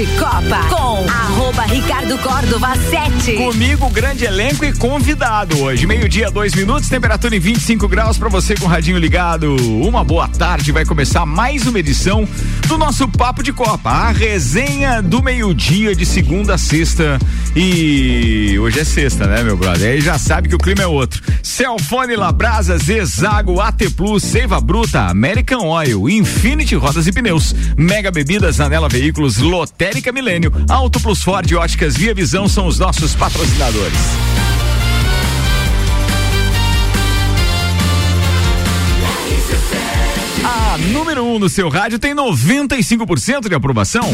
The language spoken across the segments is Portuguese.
de Copa com arroba Ricardo Córdova 7. Comigo, grande elenco e convidado hoje. Meio-dia, dois minutos, temperatura em 25 graus para você com o radinho ligado. Uma boa tarde, vai começar mais uma edição do nosso Papo de Copa. A resenha do meio-dia de segunda a sexta. E hoje é sexta, né, meu brother? Aí já sabe que o clima é outro. Celfone Labrasa, Zezago, AT Plus, Seiva Bruta, American Oil, Infinity Rodas e Pneus, Mega Bebidas, Anela Veículos, Lotérica Milênio, Auto Plus Ford Óticas Via Visão são os nossos patrocinadores. A número 1 um no seu rádio tem 95% de aprovação.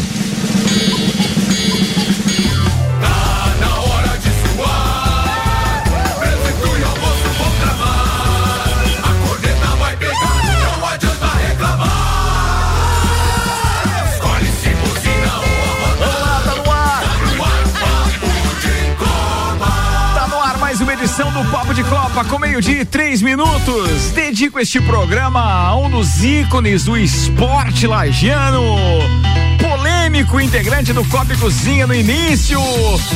De Copa com meio-dia e três minutos. Dedico este programa a um dos ícones do esporte lagiano polêmico integrante do Copa Cozinha no início.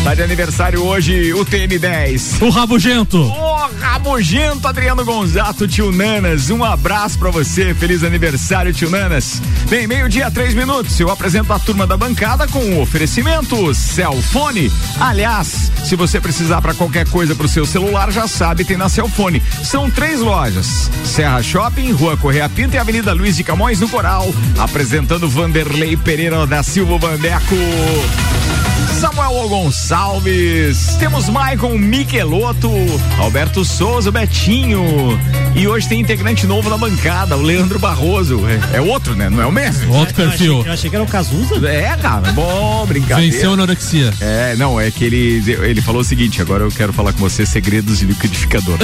Tá de aniversário hoje o TN10. O Rabugento. O Rabugento Adriano Gonzato, tio Nanas. Um abraço para você. Feliz aniversário, tio Nanas. Bem, meio-dia, três minutos. Eu apresento a turma da bancada com o um oferecimento Celfone. Aliás, se você precisar para qualquer coisa pro seu celular, já sabe, tem na Celfone. São três lojas: Serra Shopping, Rua Correia Pinta e Avenida Luiz de Camões, no Coral. Apresentando Vanderlei Pereira da Silva Bandeco. Samuel Gonçalves, temos Maicon Michelotto, Alberto Souza, Betinho. E hoje tem integrante novo na bancada, o Leandro Barroso. É, é outro, né? Não é o mesmo? Outro perfil. Eu achei, eu achei que era o Cazuza. É, cara, bom, brincadeira. Venceu a anorexia. É, não, é que ele, ele falou o seguinte: agora eu quero falar com você segredos de liquidificador.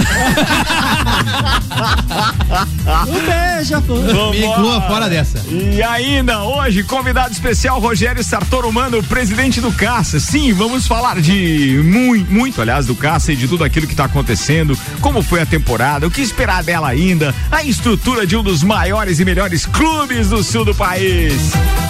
um beijo, Migua fora dessa. E ainda hoje, convidado especial Rogério Sartoro Mano, presidente do Caça. Sim, vamos falar de muito, muito, aliás, do Caça e de tudo aquilo que está acontecendo, como foi a temporada, o que esperar dela ainda, a estrutura de um dos maiores e melhores clubes do sul do país.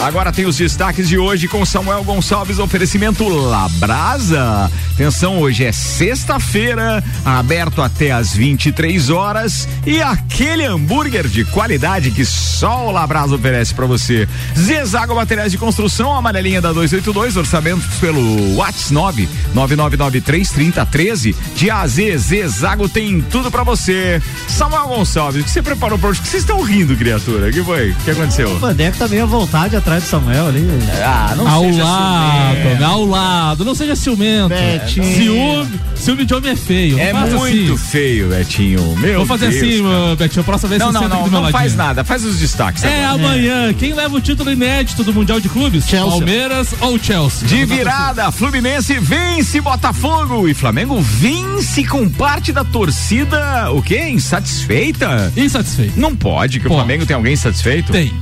Agora tem os destaques de hoje com Samuel Gonçalves, oferecimento Labrasa. Atenção, hoje é sexta-feira, aberto até às 23 horas e aquele hambúrguer de qualidade que só o Labrasa oferece para você. Zezago Materiais de Construção, amarelinha da 282, orçamentos pelo WhatsApp 999933013. De AZ, Zezago tem tudo para você. Samuel Gonçalves, o que você preparou para hoje? O que vocês estão rindo, criatura? O que foi? O que aconteceu? O Vandeco tá meio à vontade atrás do Samuel ali. Ah, não ao seja lado, ciumento. ao lado, não seja ciumento. Betinho. Ciúme, ciúme de homem é feio. É muito assim. feio, Betinho. Meu Vou fazer Deus, assim, cara. Betinho, a próxima vez Não, você não, senta não, aqui do meu não faz nada. Faz os destaques. É agora. amanhã. Quem leva o título inédito do Mundial de Clubes? Chelsea. Palmeiras ou Chelsea? De virada, Fluminense vence Botafogo e Flamengo vence com parte da torcida, o quê? Insatisfeita? Insatisfeito. Não pode, que o Pode. Flamengo tem alguém insatisfeito? Tem.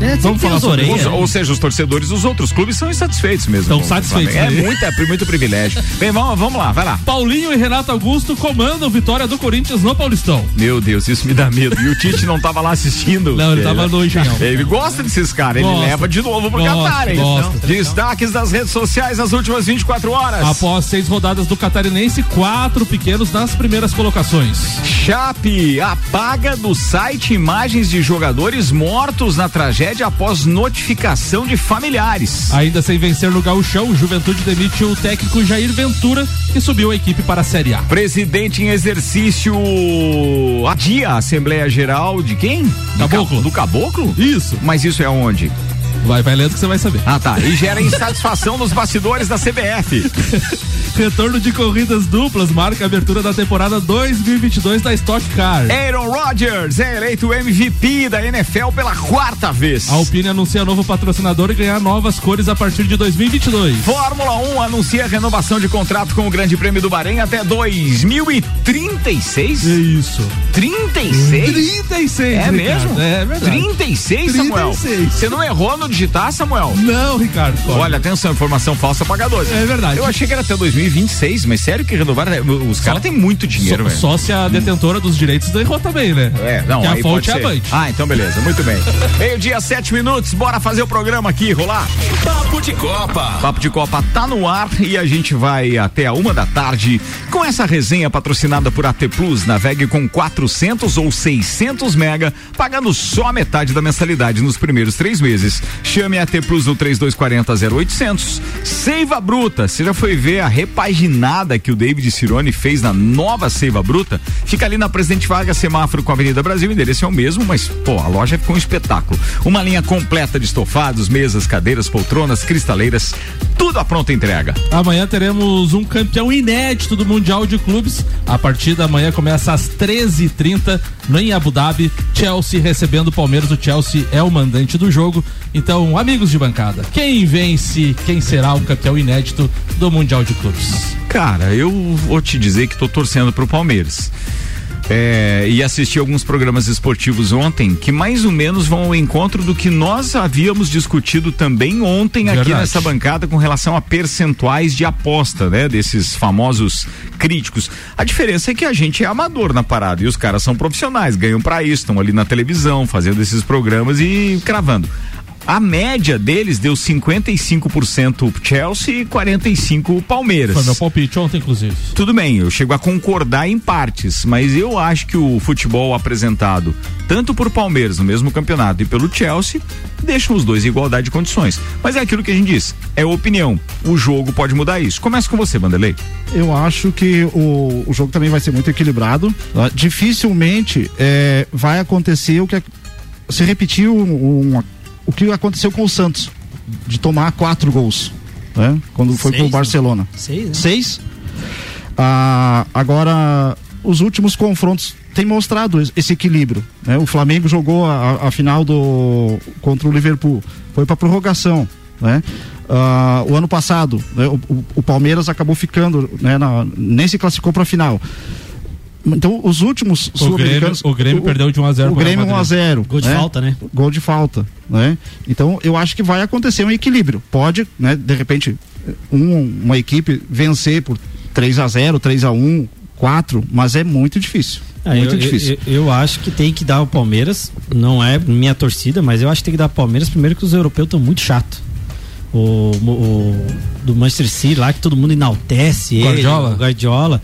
É, Vamos falar sobre Os- ou seja, os torcedores dos outros clubes são insatisfeitos mesmo. Estão com o satisfeitos. É né? muito, é muito privilégio. Bem, vamos, vamos lá, vai lá. Paulinho e Renato Augusto comandam vitória do Corinthians no Paulistão. Meu Deus, isso me dá medo. E o Tite não tava lá assistindo. Não, ele tava no Engenhão. Ele gosta desses caras, ele leva de novo pro Gosta, hein? gosta. Destaques das redes sociais nas últimas 24 horas. Após seis rodadas do Catarinense, quatro pequenos nas primeiras colocações. Chape apaga do site imagens de jogadores mortos na tragédia após notificação de familiares. Ainda sem vencer no gauchão, o Juventude demite o técnico Jair Ventura, que subiu a equipe para a Série A. Presidente em exercício adia a Assembleia Geral de quem? Do Caboclo. Ca- Do Caboclo? Isso. Mas isso é onde? Vai, vai lendo que você vai saber. Ah, tá. E gera insatisfação nos bastidores da CBF. Retorno de corridas duplas marca a abertura da temporada 2022 da Stock Car. Aaron Rodgers é eleito MVP da NFL pela quarta vez. A Alpine anuncia novo patrocinador e ganhar novas cores a partir de 2022. Fórmula 1 anuncia a renovação de contrato com o Grande Prêmio do Bahrein até 2036? Isso. 36? 36, É mesmo? É verdade. 36, Samuel? 36. Você não errou no digitar, Samuel? Não, Ricardo. pode. Olha, atenção, informação falsa paga 12. É verdade. Eu achei que era até 2026, mas sério que renovaram? Os caras têm muito dinheiro, só, velho. só se a detentora dos direitos errou também, né? É, não, que a fonte pode é a. Band. Ah, então beleza, muito bem. Meio-dia, sete minutos, bora fazer o programa aqui, rolar. Papo de Copa. Papo de Copa tá no ar e a gente vai até a uma da tarde com essa resenha patrocinada por AT Plus. Navegue com 400 ou 600 mega, pagando só a metade da mensalidade nos primeiros três meses. Chame a AT Plus no 3240 0800. Seiva Bruta, você já foi ver a repaginada que o David Cirone fez na nova Seiva Bruta? Fica ali na Presidente Vargas, semáforo com a Avenida Brasil, o endereço é o mesmo, mas pô, a loja ficou um espetáculo. Uma linha completa de estofados, mesas, cadeiras, poltronas, cristaleiras, tudo à pronta entrega. Amanhã teremos um campeão inédito do Mundial de Clubes. A partida amanhã começa às 13h30 no em Abu Dhabi. Chelsea recebendo o Palmeiras. O Chelsea é o mandante do jogo. Então, amigos de bancada, quem vence, quem será o campeão inédito do Mundial de Clubes? Cara, eu vou te dizer que tô torcendo pro Palmeiras. É, e assisti alguns programas esportivos ontem que mais ou menos vão ao encontro do que nós havíamos discutido também ontem aqui Verdade. nessa bancada com relação a percentuais de aposta, né? Desses famosos críticos. A diferença é que a gente é amador na parada e os caras são profissionais, ganham pra isso, estão ali na televisão fazendo esses programas e cravando. A média deles deu 55% Chelsea e 45% Palmeiras. Foi meu palpite ontem, inclusive. Tudo bem, eu chego a concordar em partes, mas eu acho que o futebol apresentado tanto por Palmeiras no mesmo campeonato e pelo Chelsea deixam os dois em igualdade de condições. Mas é aquilo que a gente diz, é opinião. O jogo pode mudar isso. Começa com você, Vanderlei. Eu acho que o, o jogo também vai ser muito equilibrado. tá? Dificilmente é, vai acontecer o que se repetiu um, o que aconteceu com o Santos de tomar quatro gols, né? Quando foi Seis, com o né? Barcelona. Seis, né? Seis. Ah, agora os últimos confrontos têm mostrado es- esse equilíbrio. Né? O Flamengo jogou a, a- a final do contra o Liverpool, foi para prorrogação. Né? Ah, o ano passado, né, o, o- o Palmeiras acabou ficando, né, na- nem se classificou para a final. Então, os últimos O Grêmio, sul-americanos. o Grêmio perdeu de 1 a 0 O Grêmio 1 a Madrid. 0 Gol de falta, né? Gol de falta, né? Então, eu acho que vai acontecer um equilíbrio. Pode, né, de repente, um- uma equipe vencer por 3 a 0 3 a 1 4 mas é muito difícil. Ah, muito eu, difícil. Eu, eu acho que tem que dar o Palmeiras, não é minha torcida, mas eu acho que tem que dar o Palmeiras primeiro que os europeus estão muito chato. O, o- o do Manchester City lá que todo mundo enaltece Guardiola. ele, o Guardiola.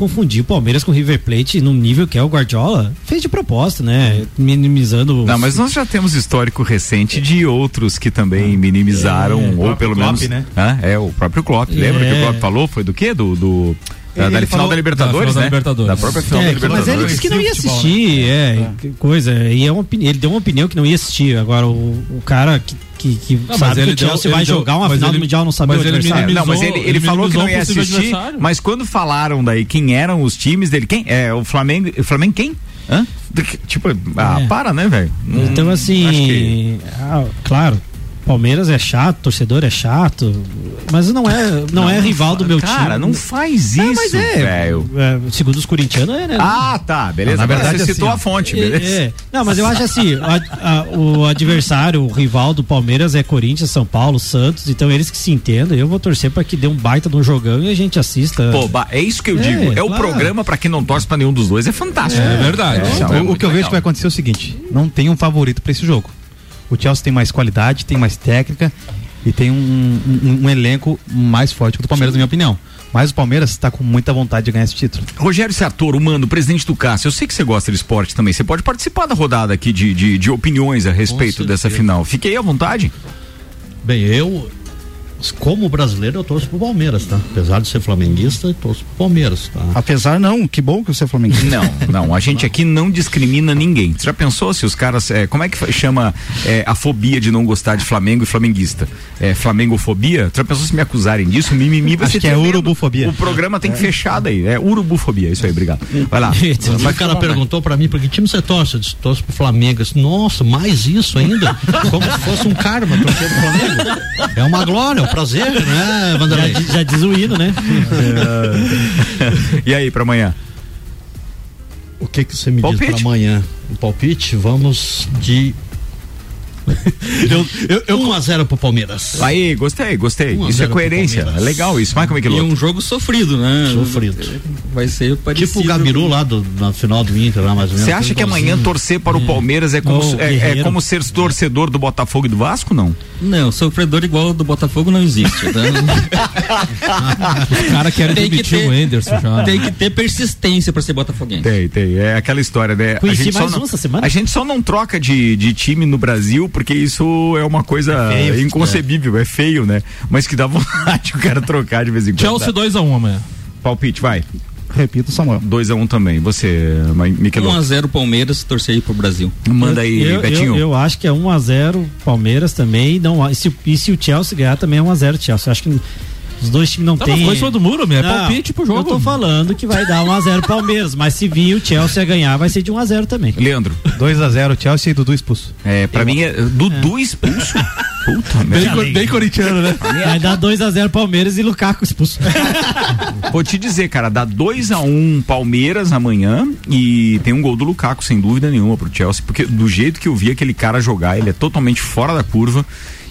Confundir o Palmeiras com o River Plate no nível que é o Guardiola, fez de propósito, né? Minimizando. Não, mas nós já temos histórico recente de outros que também minimizaram, É, o ou próprio pelo Klopp, menos. né? Hã? É, o próprio Klopp. Lembra que o É. Klopp falou? Foi do quê? Do. do da, Ele da final falou- da Libertadores, da final da né? Libertadores. Da própria final da É, Libertadores. mas ele disse que não ia assistir, é, que coisa. E é uma, ele deu uma opinião que não ia assistir. Agora, o, o cara que, que, que Não, mas sabe ele que o Chelsea deu- vai ele deu- jogar uma final ele- do Mundial não sabe mas o ele adversário. É, não, mas ele, ele ele falou que não ia minimizou assistir, mas quando falaram daí quem eram os times dele, quem? É, o Flamengo. O Flamengo quem? Hã? Tipo, ah, É. para, né, velho? Hum, Então, assim, acho que- ah, claro, Palmeiras é chato, torcedor é chato, mas não é, não, é rival do meu time. Cara, não faz É, isso, mas é, velho. é, segundo os corintianos, é, né? Ah, tá, beleza. Não, na verdade, você assim, citou a fonte, É, beleza? é. Não, mas eu acho assim, a- a- o adversário, o rival do Palmeiras é Corinthians, São Paulo, Santos, então eles que se entendam, eu vou torcer para que dê um baita de um jogão e a gente assista. Pô, é isso que eu É, digo. É o claro. programa pra quem não torce pra nenhum dos dois, é fantástico. É verdade. É, O- o, que eu vejo legal. que vai acontecer é o seguinte: não tem um favorito para esse jogo. O Chelsea tem mais qualidade, tem mais técnica e tem um, um- um elenco mais forte que o do Palmeiras, na minha opinião. Mas o Palmeiras está com muita vontade de ganhar esse título. Rogério Sartor, humano, presidente do Cássio, eu sei que você gosta de esporte também. Você pode participar da rodada aqui de, de, de opiniões a respeito dessa final. Fique aí à vontade. Bem, eu, como brasileiro, eu torço pro Palmeiras, tá? Apesar de ser flamenguista, eu torço pro Palmeiras, tá? Apesar não, que bom que você é flamenguista. Não, não, a gente aqui não discrimina ninguém. Você já pensou se os caras. é, como é que chama é, a fobia de não gostar de Flamengo e flamenguista? É, Flamengofobia? Você já pensou se me acusarem disso? Mimimi vai Acho ser que é tremendo. urubufobia. O programa tem que fechar daí. É urubufobia, isso aí, obrigado. Vai lá. Mas o cara perguntou pra mim, pra que time você torce? Eu disse, torço pro Flamengo. Eu disse, Nossa, mais isso ainda? Como se fosse um karma torcer pro Flamengo. É uma glória, é prazer, né, já, Vanderlei? di- já diz o hino, né? E aí, pra amanhã? O que que você me Palpite. diz pra amanhã? O palpite? Vamos de Eu, eu, eu, 1x0 pro Palmeiras. Aí, gostei, gostei. A Isso é coerência. É legal isso. É que E um jogo sofrido, né? Sofrido. Vai ser parecido. Tipo o Gabiru lá do, na final do Inter, lá mais ou menos. Você acha que amanhã torcer para o Palmeiras é como, Ô, é- é, como ser torcedor do Botafogo e do Vasco, não? Não, sofredor igual do Botafogo não existe. Tá? os caras querem Tem que demitir ter- o Anderson já. Tem que ter persistência pra ser botafoguense. Tem, tem. É aquela história, né? Conheci a gente mais só um não, essa semana. A gente só não troca de, de time no Brasil porque isso é uma coisa inconcebível, é. feio, né? Mas que dá vontade o cara trocar de vez em quando. Chelsea 2x1 amanhã. Palpite, vai. Repito, Samuel. 2x1 um também. Você, Miquelon. 1x0 Palmeiras, torcer aí pro Brasil. Manda aí, eu, Betinho. Eu, eu acho que é 1x0 Palmeiras também. Não, e, se, e se o Chelsea ganhar também é 1x0 Chelsea. Eu acho que os dois times não Tá, têm. foi em cima do muro, meu. É Não, palpite pro jogo. Eu tô falando que vai dar 1x0 Palmeiras, mas se vir o Chelsea a ganhar, vai ser de 1x0 também. Leandro. 2x0 Chelsea e Dudu expulso. É, pra mim é Dudu expulso. Puta Bem, merda. bem corintiano, né? Vai dar 2x0 Palmeiras e Lukaku expulso. Vou te dizer, cara, dá 2 a 1 um Palmeiras amanhã e tem um gol do Lukaku, sem dúvida nenhuma, pro Chelsea, porque do jeito que eu vi aquele cara jogar, ele é totalmente fora da curva.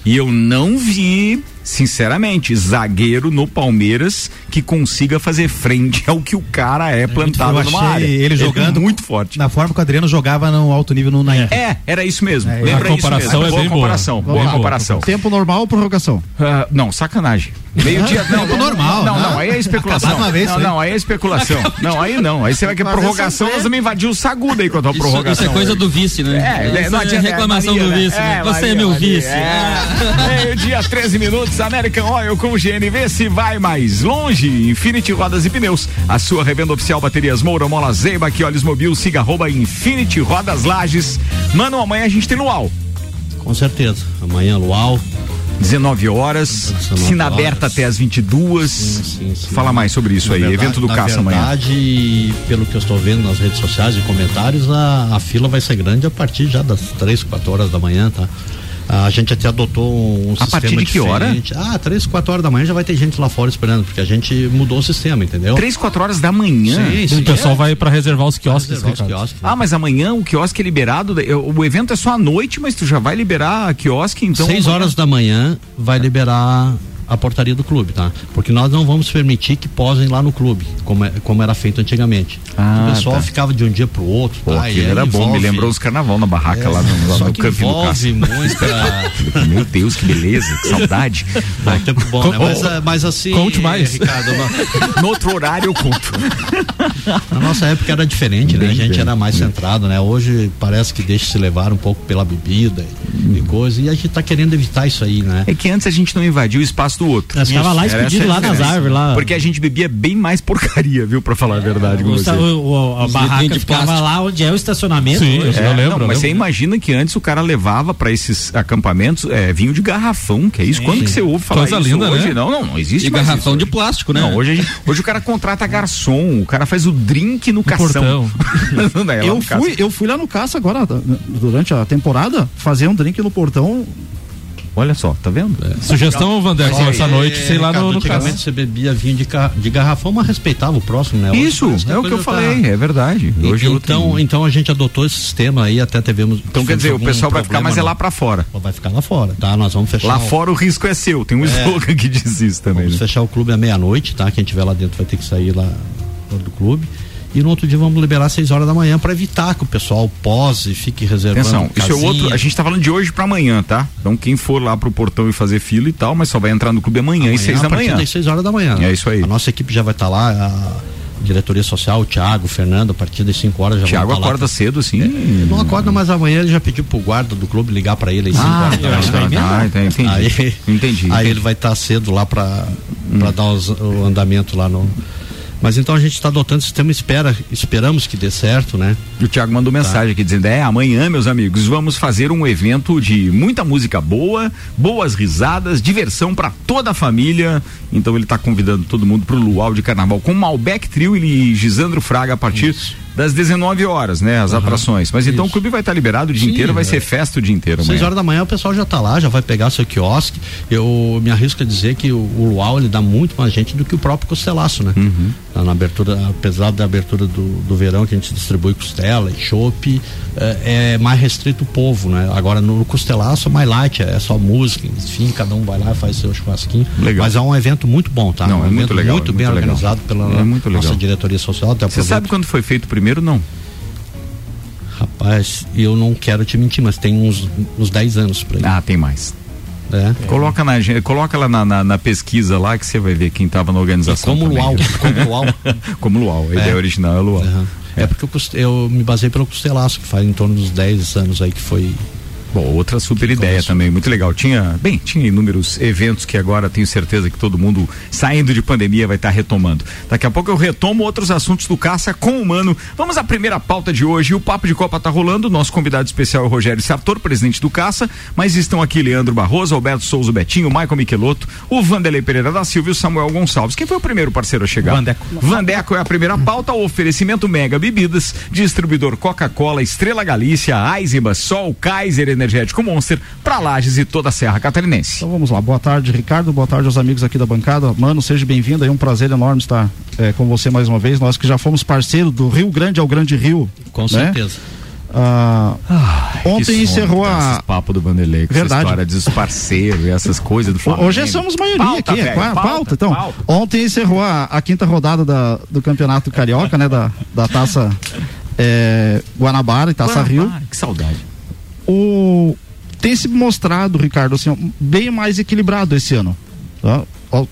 E eu não vi, sinceramente, zagueiro no Palmeiras que consiga fazer frente ao que o cara é plantado Eu área. ele jogando é muito forte. Na forma que o Adriano jogava no alto nível no Naim. É, era isso mesmo. É, Lembra a comparação isso mesmo. é boa comparação. Boa boa. comparação. Tempo normal ou prorrogação? Ah, não, sacanagem. Meio dia. Não, não, normal, Não, não, né? aí é especulação. Não, não, aí é especulação. Não, aí não. Aí você vai querer Mas prorrogação, é- nós vamos invadir o sagudo aí com a tua Isso, prorrogação. isso é coisa do vice, né? É, é, não é adianta. reclamação Maria, do né? vice. né? Você Maria, é meu Maria, vice. É. Meio-dia, 13 minutos, American Oil com GNV se vai mais longe. Infinity Rodas e Pneus. A sua revenda oficial Baterias Moura, Mola Zeiba, que olhos mobil, siga arroba Infinity Rodas Lages. Mano, amanhã a gente tem Luau. Com certeza. Amanhã, Luau. 19 horas, 19 piscina horas. aberta até as 22. Sim, sim, sim. Fala mais sobre isso Na aí, verdade- evento do na Caça amanhã. verdade, pelo que eu estou vendo nas redes sociais e comentários, a, a fila vai ser grande a partir já das 3, 4 horas da manhã, tá? A gente até adotou um A partir sistema de que hora? diferente. Ah, 3, 4 horas da manhã já vai ter gente lá fora esperando, porque a gente mudou o sistema, entendeu? 3, 4 horas da manhã. Sim, O sim. pessoal vai pra reservar os quiosques, Reservar os quiosques. Ah, mas amanhã o quiosque é liberado. O evento é só à noite, mas tu já vai liberar a quiosque, então. 6 amanhã- horas da manhã vai liberar a portaria do clube, tá? Porque nós não vamos permitir que posem lá no clube, como, é- como era feito antigamente. Ah, o pessoal tá. ficava de um dia pro outro. Pô, tá? aquilo era bom, me envolve- lembrou os carnaval na barraca É, lá no, só no que campinho do envolve muita Meu Deus, que beleza, que saudade. Bom, tempo bom, né? Mas, ah, mas assim. Conte mais. Ricardo, No outro horário eu conto. na nossa época era diferente, né? Bem A gente bem. era mais centrado, né? Hoje parece que deixa se levar um pouco pela bebida e, e coisa. E a gente tá querendo evitar isso aí, né? É que antes a gente não invadiu o espaço do outro. Nós ficava lá Era escondido a lá nas árvores, lá. Porque a gente bebia bem mais porcaria, viu, pra falar a verdade com O, você. o- a Os barraca de ficava plástico. lá onde é o estacionamento. Sim, eu É, lembro. não, mas você imagina que antes o cara levava pra esses acampamentos é, vinho de garrafão, que é isso? Quando que você ouve falar Coisa isso linda, hoje? né? Não, não, não existe E mais garrafão isso de plástico, né? Não, hoje, a gente- hoje o cara contrata garçom, o cara faz o drink no, cação. É Eu caça. fui, eu fui lá no caça agora, durante a temporada, fazer um drink no portão. Olha só, tá vendo? Sugestão, Vanderson, essa noite, sei lá no, no Antigamente caso. você bebia vinho de, ca- de garrafão, mas respeitava o próximo, né? Hoje Isso, é o que eu tá- falei, é verdade. E- Hoje é outro então, nível. então a gente adotou esse sistema aí, até tivemos. Então quer dizer, o pessoal vai ficar, mas é no- lá pra fora. Vai ficar lá fora, tá? Nós vamos fechar. Lá o- fora o risco é seu, tem um slogan que diz isso também. Vamos né? fechar o clube à meia-noite, tá? Quem tiver lá dentro vai ter que sair lá do clube. E no outro dia vamos liberar às 6 horas da manhã para evitar que o pessoal pose, fique reservando. Atenção, isso é casinha. outro. A gente tá falando de hoje pra amanhã, tá? Então quem for lá pro portão e fazer fila e tal, mas só vai entrar no clube amanhã, Amanhã, às seis da a partir manhã. das 6 horas da manhã. É isso aí. A nossa equipe já vai estar lá, a diretoria social, o Thiago, o Fernando, a partir das 5 horas já Thiago tá acorda cedo, assim. Ele não acorda, mas amanhã ele já pediu pro guarda do clube ligar para ele às 5 Ah, horas da manhã. tá, tá, tá, entendi. Aí, Entendi. aí ele vai estar cedo lá para Hum. dar os- o andamento lá no. Mas então a gente está adotando o sistema, espera, esperamos que dê certo, né? O Thiago mandou mensagem aqui dizendo: é, amanhã, meus amigos, vamos fazer um evento de muita música boa, boas risadas, diversão pra toda a família. Então ele tá convidando todo mundo pro Luau de Carnaval com Malbec Trio e Gisandro Fraga a partir das 19 horas, né? As atrações. Mas então o clube vai estar liberado o dia Sim, inteiro, vai é. ser festa o dia inteiro. Amanhã. horas da manhã o pessoal já tá lá, já vai pegar seu quiosque. Eu me arrisco a dizer que o, o Luau ele dá muito mais gente do que o próprio Costelaço, né? Uhum. Tá Na abertura, apesar da abertura do, do verão que a gente distribui costela e chopp, é, é mais restrito o povo, né? Agora no Costelaço é mais light, é só música, enfim, cada um vai lá e faz seu churrasquinho. Legal. Mas é um evento muito bom, tá? Não, um é muito legal, muito é bem muito legal. organizado pela É muito nossa legal. diretoria social. Você sabe quando foi feito o primeiro? Não. Rapaz, eu não quero te mentir, mas tem uns, uns 10 anos por aí. Ah, tem mais. É. Coloca, na, coloca lá na, na- na pesquisa lá que você vai ver quem estava na organização. Como também. Luau, como Luau. como Luau. A ideia original é Luau. Aham. É porque eu, eu me basei pelo Costelaço, que faz em torno dos 10 anos aí que foi. Bom, outra super ideia também, muito legal. Tinha, bem, tinha inúmeros eventos que agora tenho certeza que todo mundo saindo de pandemia vai estar retomando. Daqui a pouco eu retomo outros assuntos do caça com o Mano. Vamos à primeira pauta de hoje. O Papo de Copa tá rolando. Nosso convidado especial é o Rogério Sartor, presidente do Caça, mas estão aqui Leandro Barroso, Alberto Souza Betinho, Michael Michelotto, o Vanderlei Pereira da Silva e o Samuel Gonçalves. Quem foi o primeiro parceiro a chegar? Vandeco. Vandeco é a primeira pauta, o oferecimento Mega Bebidas, distribuidor Coca-Cola, Estrela Galícia, Eisenbahn, Sol, Kaiser Energético Monster, pra Lages e toda a Serra Catarinense. Então vamos lá. Boa tarde, Ricardo. Boa tarde aos amigos aqui da bancada. Mano, seja bem-vindo. É um prazer enorme estar eh, com você mais uma vez. Nós que já fomos parceiro do Rio Grande ao Grande Rio. Com né? certeza. Ah, ontem encerrou a. Papo do Vanderlei, com essa Verdade. história dos parceiros e essas coisas do Flamengo. Hoje somos maioria Pauta, aqui, é pauta, pauta, Então, pauta. ontem encerrou a, a quinta rodada da- do Campeonato Carioca, né? Da, da taça eh, Guanabara e Taça Rio. Guanabara, Que saudade. O tem se mostrado, Ricardo, assim, bem mais equilibrado esse ano. Tá,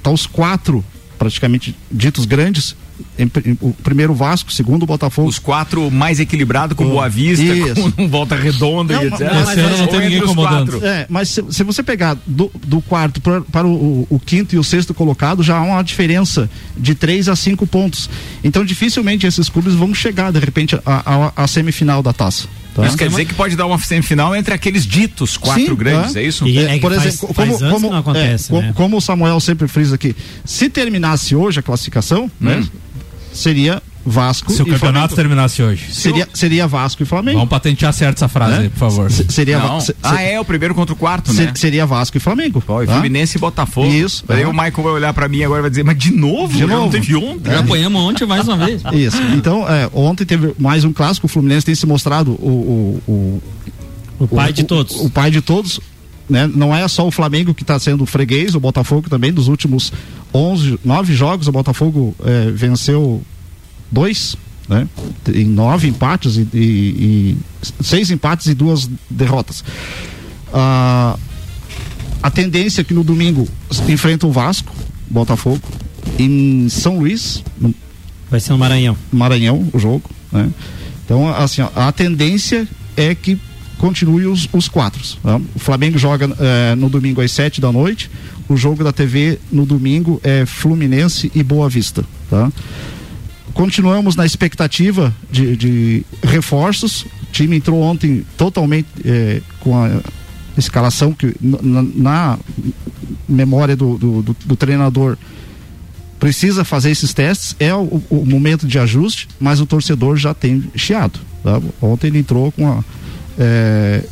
tá os quatro, praticamente ditos grandes. em em- o primeiro Vasco, segundo o Botafogo. Os quatro mais equilibrados com Boa Vista, Isso. com Volta Redonda Não, e mas- etc. mas- Esse ano não Ou tem ninguém incomodando. É, mas se, se você pegar do, do quarto pra- para, o, o quinto e o sexto colocado, já há uma diferença de três a cinco pontos. Então, dificilmente esses clubes vão chegar, de repente, à semifinal da taça. Tá? Isso quer dizer que pode dar uma semifinal entre aqueles ditos quatro Sim, grandes, é. é isso? E- É, É que por faz- exemplo, faz como, anos como, que não acontece, é, como- né? como o Samuel sempre frisa aqui, se terminasse hoje a classificação, né, seria Vasco Se o campeonato Flamengo. terminasse hoje. Seria, seria Vasco e Flamengo. Vamos patentear certo essa frase né? aí, por favor. Se- Seria, Não. se- ah, é, o primeiro contra o quarto, se- né? seria Vasco e Flamengo. Ó, e tá? Fluminense e Botafogo. Isso. Daí Aham. o Michael vai olhar pra mim agora e vai dizer, mas de novo? De Já Não novo. teve ontem. Já apanhamos ontem mais uma vez. Isso. Então, é, ontem teve mais um clássico. O Fluminense tem se mostrado o, o, o, O pai de o- todos. O, pai de todos. Né? Não é só o Flamengo que está sendo freguês, o Botafogo também. Dos últimos 11, nove jogos, o Botafogo é, venceu dois, né? Em nove empates e, e- e seis empates e duas derrotas. Ah, a tendência é que no domingo enfrenta o Vasco, Botafogo, em São Luís, no Vai ser no Maranhão. Maranhão o jogo, né? Então, assim, ó, a tendência é que continue os, os quatro. tá? O Flamengo joga eh, no domingo às sete da noite. O jogo da TV no domingo é Fluminense e Boa Vista, tá? Continuamos na expectativa de, de reforços. O time entrou ontem totalmente eh, com a escalação que na, na memória do, do, do- do treinador precisa fazer esses testes, é o, o momento de ajuste, mas o torcedor já tem chiado. tá? Ontem ele entrou com a, é,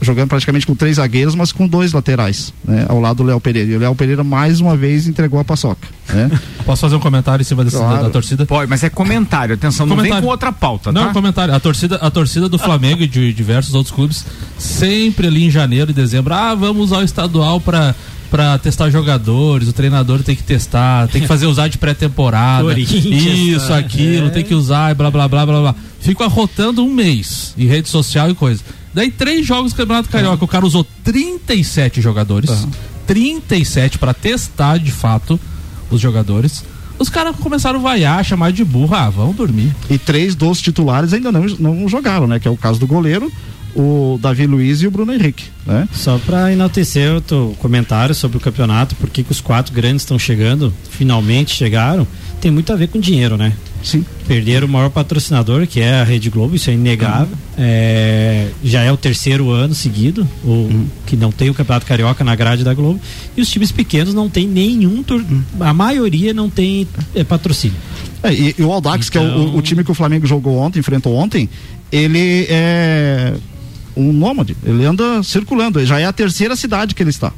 jogando praticamente com três zagueiros, mas com dois laterais, né, ao lado do Léo Pereira. E o Léo Pereira mais uma vez entregou a paçoca. Né? Posso fazer um comentário em cima desse, Claro. da, da torcida? Pode, mas é comentário. Atenção, não vem Comentário. com outra pauta, Não, tá? comentário. A torcida, a torcida do Flamengo e de diversos outros clubes, sempre ali em janeiro e dezembro, ah, vamos usar o estadual pra, pra testar jogadores, o treinador tem que testar, tem que fazer usar de pré-temporada. Isso, tá? aquilo, É. tem que usar e blá blá blá blá blá. Fico arrotando um mês em rede social e coisa. Daí três jogos do Campeonato Carioca, o cara usou 37 jogadores. 37 pra testar de fato os jogadores. Os caras começaram a vaiar, chamar de burra, ah, vão dormir. E três dos titulares ainda não, não jogaram, né? Que é o caso do goleiro, o Davi Luiz e o Bruno Henrique. Né? Só para enaltecer o teu comentário sobre o campeonato, por que que os quatro grandes estão chegando, finalmente chegaram, tem muito a ver com dinheiro, né? Sim. Perderam o maior patrocinador, que é a Rede Globo, isso é inegável. É, já é o terceiro ano seguido o, que não tem o Campeonato Carioca na grade da Globo. E os times pequenos não tem nenhum. tor- A maioria não tem é, patrocínio. É, e, e o Aldax, que é o- Então- o, time que o Flamengo jogou ontem, enfrentou ontem, ele é um nômade. Ele anda circulando. Já é a terceira cidade que ele está.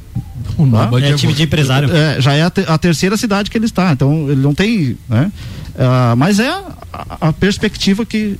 O Nômade É é time de empresário. É, já é a, te- a terceira cidade que ele está. Então ele não tem. Né? Ah, mas é a, a perspectiva que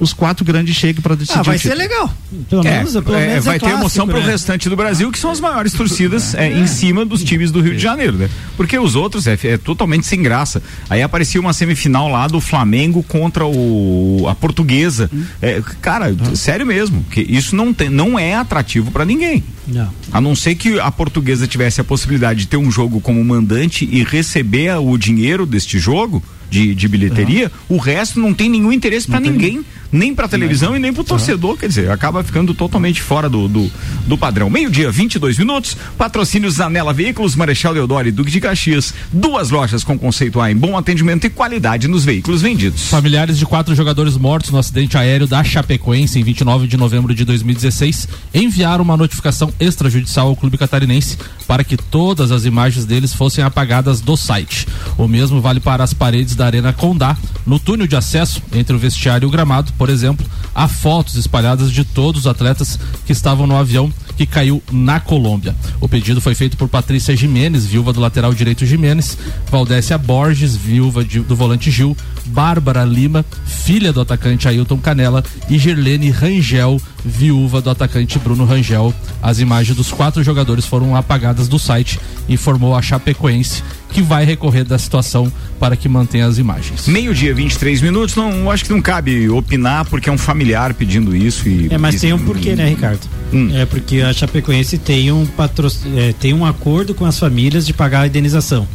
os quatro grandes cheguem para decidir. Ah, vai o ser legal. Pelo É, menos, pelo é, menos vai é ter clássico, emoção pro né? restante do Brasil, que são as maiores torcidas é, em cima dos times do Rio de Janeiro, né? Porque os outros é, é totalmente sem graça. Aí aparecia uma semifinal lá do Flamengo contra o a Portuguesa. É, cara, sério mesmo, que isso não tem, não é atrativo pra ninguém. Não. A não ser que a portuguesa tivesse a possibilidade de ter um jogo como mandante e receber o dinheiro deste jogo de, de bilheteria, o resto não tem nenhum interesse pra ninguém, nem pra televisão e nem pro torcedor, quer dizer, acaba ficando totalmente fora do, do, do padrão. Meio-dia, 22 minutos, patrocínios Zanela Veículos, Marechal Deodoro e Duque de Caxias, duas lojas com conceito A em bom atendimento e qualidade nos veículos vendidos. Familiares de quatro jogadores mortos no acidente aéreo da Chapecoense em 29 de novembro de 2016 enviaram uma notificação extrajudicial ao clube catarinense para que todas as imagens deles fossem apagadas do site. O mesmo vale para as paredes da Arena Condá. No túnel de acesso entre o vestiário e o gramado, por exemplo, há fotos espalhadas de todos os atletas que estavam no avião que caiu na Colômbia. O pedido foi feito por Patrícia Jimenez, viúva do lateral direito Jimenez, Valdécia Borges, viúva de- do volante Gil, Bárbara Lima, filha do atacante Ailton Canela e Gerlene Rangel, viúva do atacante Bruno Rangel. As imagens dos quatro jogadores foram apagadas do site, informou a Chapecoense, que vai recorrer da situação para que mantenha as imagens. Meio-dia, 23 minutos, não, acho que não cabe opinar porque é um familiar pedindo isso e. É, mas e- tem um porquê, né, Ricardo? Hum. É porque a Chapecoense tem um patro... é, tem um acordo com as famílias de pagar a indenização.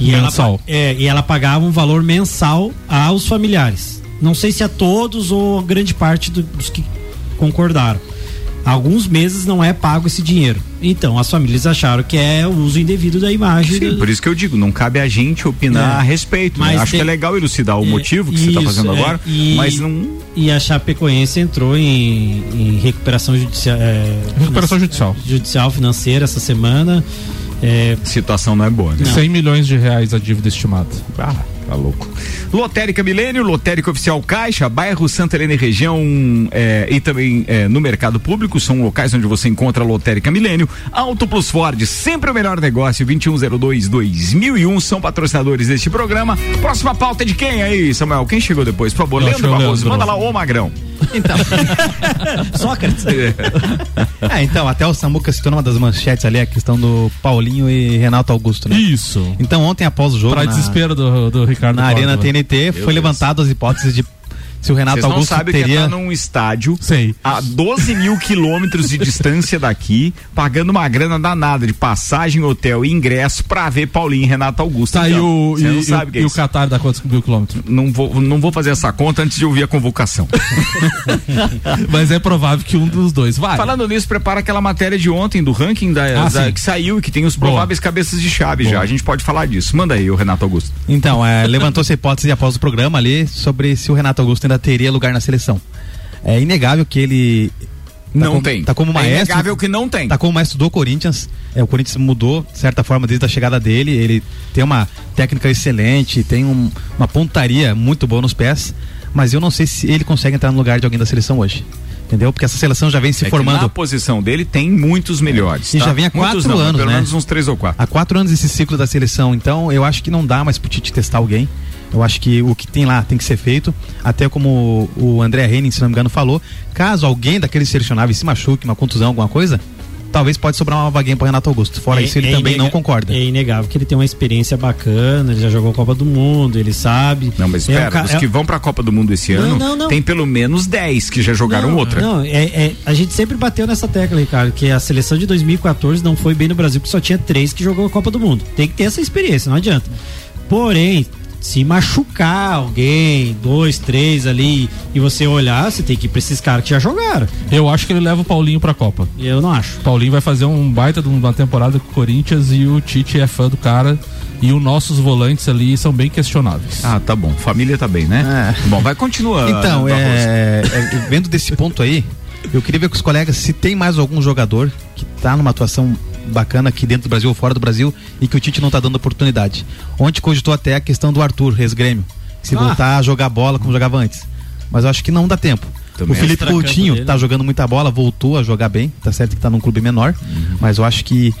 E ela, Mensal. pa- é, e ela pagava um valor mensal aos familiares. Não sei se a todos ou grande parte do- dos que concordaram. Alguns meses não é pago esse dinheiro. Então, as famílias acharam que é o uso indevido da imagem. Sim, do- por isso que eu digo, não cabe a gente opinar É. a respeito. né? Mas Acho tem- que é legal elucidar o É, motivo que você está isso, fazendo é, agora, e- mas não. E a Chapecoense entrou em, em recuperação judicial. Recuperação judicial. Judicial financeira essa semana. É, Situação não é boa, né? 100 milhões de reais a dívida estimada. Ah, tá louco. Lotérica Milênio, Lotérica Oficial Caixa, bairro Santa Helena e região é, e também é, no mercado público, são locais onde você encontra a Lotérica Milênio. Auto Plus Ford, sempre o melhor negócio, 2102-2001, são patrocinadores deste programa. Próxima pauta é de quem aí, Samuel? Quem chegou depois? Por favor, Leandro é o Barroso, manda lá, ô Magrão. Então, Sócrates. é, então, até o Samuca citou numa das manchetes ali a questão do Paulinho e Renato Augusto, né? Isso. Então, ontem após o jogo, Para na, desespero do, do Ricardo na Arena. TNT, foi levantado as hipóteses de se o Renato Vocês não Augusto sabem o que é teria. estar num estádio Sei. a 12 mil quilômetros de distância daqui, pagando uma grana danada de passagem, hotel e ingresso pra ver Paulinho e Renato Augusto. Tá, e Então, o, Você e, não e sabe o o, que é e o. Qatar dá quantos mil quilômetros? Não vou, não vou fazer essa conta antes de ouvir a convocação. Mas é provável que um dos dois vai. Falando nisso, prepara aquela matéria de ontem do ranking da, Ah, da- que saiu e que tem os prováveis cabeças de chave já. A gente pode falar disso. Manda aí, o Renato Augusto. Então, é, levantou-se a hipótese após o programa ali sobre se o Renato Augusto ainda teria lugar na seleção. É inegável que ele. tá não como- tem. Tá como é maestro. inegável que não tem. Tá como maestro do Corinthians. É, o Corinthians mudou, de certa forma, desde a chegada dele. Ele tem uma técnica excelente, tem um- uma pontaria muito boa nos pés. Mas eu não sei se ele consegue entrar no lugar de alguém da seleção hoje. Entendeu? Porque essa seleção já vem se É formando na posição dele tem muitos melhores. E tá? já vem há Muitos quatro não, anos, Pelo né? menos uns três ou quatro. há quatro anos esse ciclo da seleção. Então eu acho que não dá mais pro Tite testar alguém. Eu acho que o que tem lá tem que ser feito. Até como o André Henning, se não me engano, falou. Caso alguém daqueles selecionáveis se machuque, uma contusão, alguma coisa, talvez pode sobrar uma vaguinha pro Renato Augusto. Fora É- isso, ele é também não concorda. É inegável que ele tem uma experiência bacana, ele já jogou a Copa do Mundo, ele sabe. Não, mas É um espera, ca- os é- que vão pra Copa do Mundo esse Não, ano, não, não. tem pelo menos 10 que já jogaram não, outra. Não, é, é- a gente sempre bateu nessa tecla, Ricardo, que a seleção de 2014 não foi bem no Brasil, porque só tinha três que jogou a Copa do Mundo. Tem que ter essa experiência, não adianta. Porém, se machucar alguém, dois, três ali, e você olhar, você tem que ir pra esses caras que já jogaram. Eu acho que ele leva o Paulinho pra Copa. Eu não acho. O Paulinho vai fazer um baita de uma temporada com o Corinthians e o Tite é fã do cara. E os nossos volantes ali são bem questionáveis. Ah, tá bom. Família tá bem, né? Bom, vai continuar. Então, é, é, vendo desse ponto aí, eu queria ver com os colegas se tem mais algum jogador que tá numa atuação bacana aqui dentro do Brasil ou fora do Brasil e que o Tite não tá dando oportunidade. Ontem cogitou até a questão do Arthur, ex-grêmio. Se Ah. voltar a jogar bola como jogava antes. Mas eu acho que não dá tempo. Também. O Felipe Extra campo Coutinho dele. tá jogando muita bola, voltou a jogar bem, tá certo que tá num clube menor, mas eu acho que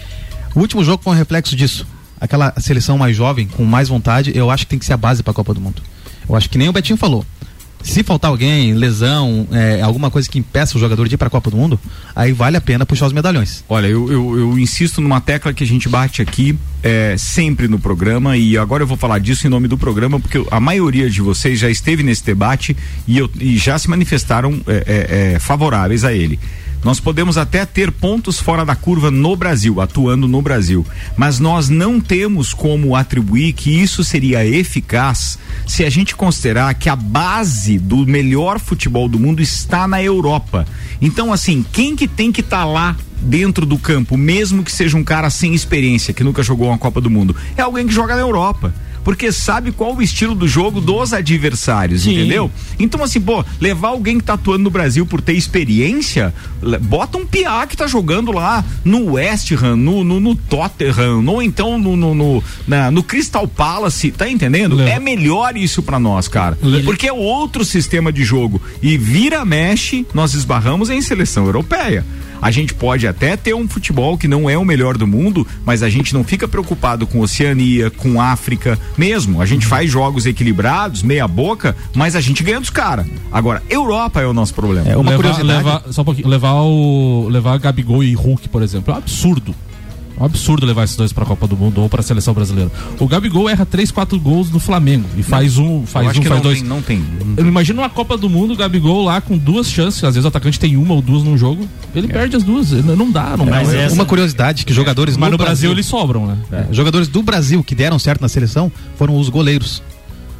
o último jogo foi um reflexo disso. Aquela seleção mais jovem, com mais vontade, eu acho que tem que ser a base pra Copa do Mundo. Eu acho que nem o Betinho falou. Se faltar alguém, lesão, é, alguma coisa que impeça o jogador de ir pra Copa do Mundo, aí vale a pena puxar os medalhões. Olha, eu, eu, eu insisto numa tecla que a gente bate aqui é, sempre no programa e agora eu vou falar disso em nome do programa porque a maioria de vocês já esteve nesse debate e, eu- e já se manifestaram é, é, é, favoráveis a ele. Nós podemos até ter pontos fora da curva no Brasil, atuando no Brasil, mas nós não temos como atribuir que isso seria eficaz se a gente considerar que a base do melhor futebol do mundo está na Europa. Então, assim, quem que tem que estar lá dentro do campo, mesmo que seja um cara sem experiência, que nunca jogou uma Copa do Mundo, é alguém que joga na Europa. Porque sabe qual o estilo do jogo dos adversários, Sim. entendeu? Então, assim, pô, levar alguém que tá atuando no Brasil por ter experiência, bota um piá que tá jogando lá no West Ham, no, no, no Tottenham, ou então no, no, no, na- no Crystal Palace, tá entendendo? Leva- É melhor isso pra nós, cara. Le- Porque é outro sistema de jogo. E vira, mexe, nós esbarramos em seleção europeia. A gente pode até ter um futebol que não é o melhor do mundo, mas a gente não fica preocupado com Oceania, com África, mesmo. A gente faz jogos equilibrados, meia boca, mas a gente ganha dos caras. Agora, Europa é o nosso problema. É, uma levar, curiosidade. levar- só um pouquinho, levar o levar Gabigol e Hulk, por exemplo, é um absurdo. É um absurdo levar esses dois pra Copa do Mundo ou pra seleção brasileira. O Gabigol erra 3, 4 gols no Flamengo e faz um, Eu faz um, faz não dois. tem, não tem. Eu imagino uma Copa do Mundo, o Gabigol lá com duas chances, às vezes o atacante tem uma ou duas num jogo, ele perde as duas. Não dá, não Mas dá. essa- Uma curiosidade que jogadores Mas no Brasil eles sobram, né? É, jogadores do Brasil que deram certo na seleção foram os goleiros.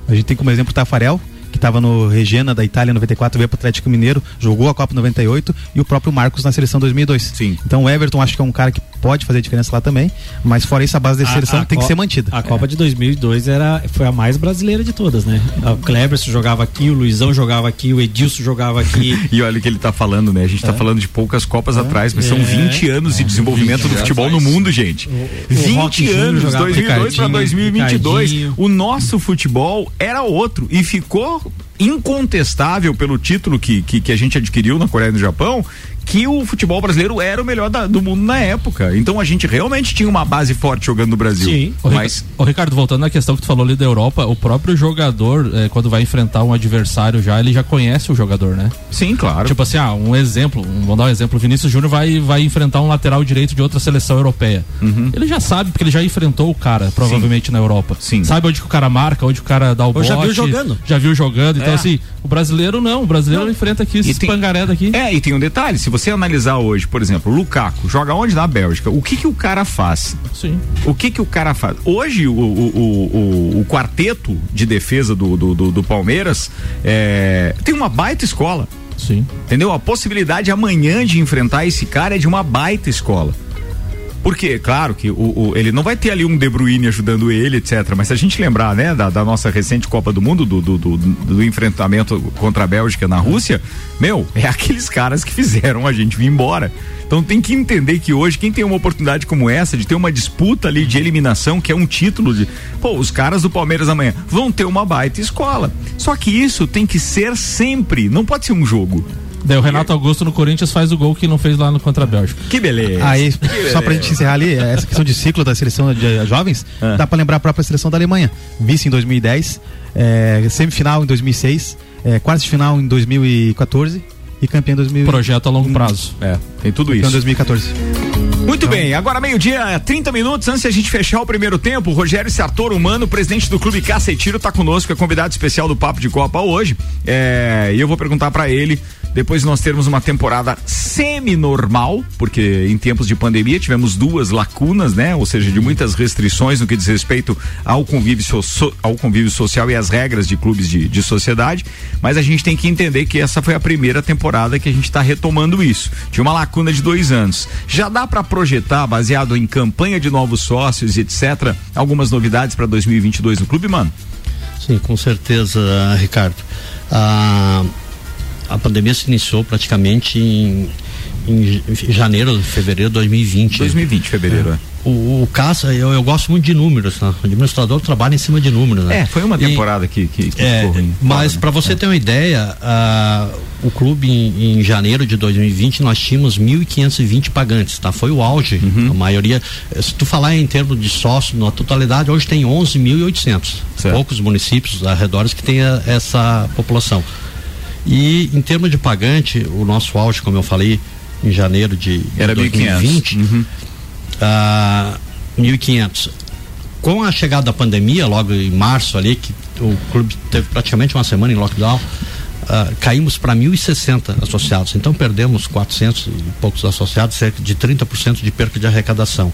A gente tem como exemplo o Tafarel, estava no Regena da Itália em 94, veio para o Atlético Mineiro, jogou a Copa 98 e o próprio Marcos na seleção 2002. Sim. Então o Everton acho que é um cara que pode fazer diferença lá também, mas fora isso a base da seleção a tem que ser mantida. A Copa de 2002 era, foi a mais brasileira de todas, né? O Kleberson jogava aqui, o Luizão jogava aqui, o Edilson jogava aqui. E olha o que ele tá falando, né? A gente tá falando de poucas Copas atrás, mas são É. 20 anos de desenvolvimento do futebol no mundo, gente. o 20 Rock Júnior anos, jogava 2002 para Ricardinho, 2022. Ricardinho. O nosso futebol era outro e ficou incontestável pelo título que, que, que a gente adquiriu na Coreia e no Japão, que o futebol brasileiro era o melhor da- do mundo na época. Então a gente realmente tinha uma base forte jogando no Brasil. Sim. Ô, Mas Rica- Ô, Ricardo, voltando na questão que tu falou ali da Europa, o próprio jogador, eh, quando vai enfrentar um adversário já, ele já conhece o jogador, né? sim, claro. Tipo assim, ah, um exemplo, um- vamos dar um exemplo, o Vinícius Júnior vai, vai enfrentar um lateral direito de outra seleção europeia. Ele já sabe, porque ele já enfrentou o cara, provavelmente na Europa. Sim. Sabe onde que o cara marca, onde que o cara dá o Ou já bote, viu jogando. Já viu jogando. Então, É. assim, o brasileiro não, o brasileiro enfrenta aqui esses tem- pangaré daqui. É, e tem um detalhe, se você analisar hoje, por exemplo, o Lukaku joga onde? Na Bélgica. O que que o cara faz? Sim. O que que o cara faz? Hoje, o, o, o, o- o quarteto de defesa do, do, do- do Palmeiras é, tem uma baita escola. Sim. Entendeu? A possibilidade amanhã de enfrentar esse cara é de uma baita escola. Porque, claro, que o, o- ele não vai ter ali um De Bruyne ajudando ele, etc. Mas se a gente lembrar, né, da, da nossa recente Copa do Mundo, do, do, do- do enfrentamento contra a Bélgica na Rússia, meu, é aqueles caras que fizeram a gente vir embora. Então tem que entender que hoje, quem tem uma oportunidade como essa, de ter uma disputa ali de eliminação, que é um título de. Pô, os caras do Palmeiras amanhã vão ter uma baita escola. Só que isso tem que ser sempre, não pode ser um jogo. Daí o Renato Augusto no Corinthians faz o gol que não fez lá no contra a Bélgica. Que beleza. Aí, só pra gente encerrar ali, essa questão de ciclo da seleção de jovens, Ah. dá pra lembrar a própria seleção da Alemanha. Vice em 2010, eh, semifinal em 2006, eh, quartos de final em 2014 e campeão em 2000, Projeto a longo prazo. É, tem tudo campeão em isso. 2014. Muito bem, agora meio-dia, 30 minutos antes de a gente fechar o primeiro tempo, o Rogério Sartor Humano, presidente do Clube Cacetiro, tá conosco, é convidado especial do Papo de Copa hoje. É, e eu vou perguntar pra ele, depois de nós termos uma temporada semi-normal, porque em tempos de pandemia tivemos duas lacunas, né? Ou seja, de muitas restrições no que diz respeito ao convívio, so- ao convívio social e às regras de clubes de, de sociedade. Mas a gente tem que entender que essa foi a primeira temporada que a gente está retomando isso. Tinha uma lacuna de dois anos. Já dá para projetar, baseado em campanha de novos sócios e etc., algumas novidades para 2022 no clube, mano? Sim, com certeza, Ricardo. A, a pandemia se iniciou praticamente em, em janeiro, fevereiro de 2020. 2020, fevereiro, é. O, o Caça, eu, eu gosto muito de números, né? O administrador trabalha em cima de números, né? É, foi uma E- temporada que, que, que é, mas Foda, para né? você ter uma ideia, o clube em, em janeiro de 2020 nós tínhamos 1.520 pagantes, tá? Foi o auge. Uhum. A maioria, se tu falar em termos de sócio na totalidade, hoje tem 11.800. Certo. Poucos municípios arredores que tem a- essa população. E em termos de pagante, o nosso auge, como eu falei, em janeiro de Era 2020, 1.500. Uhum. ah, 1.500. Com a chegada da pandemia, logo em março ali, que o clube teve praticamente uma semana em lockdown, ah, caímos para 1.060 associados. Então perdemos 400 e poucos associados, cerca de 30% de perca de arrecadação.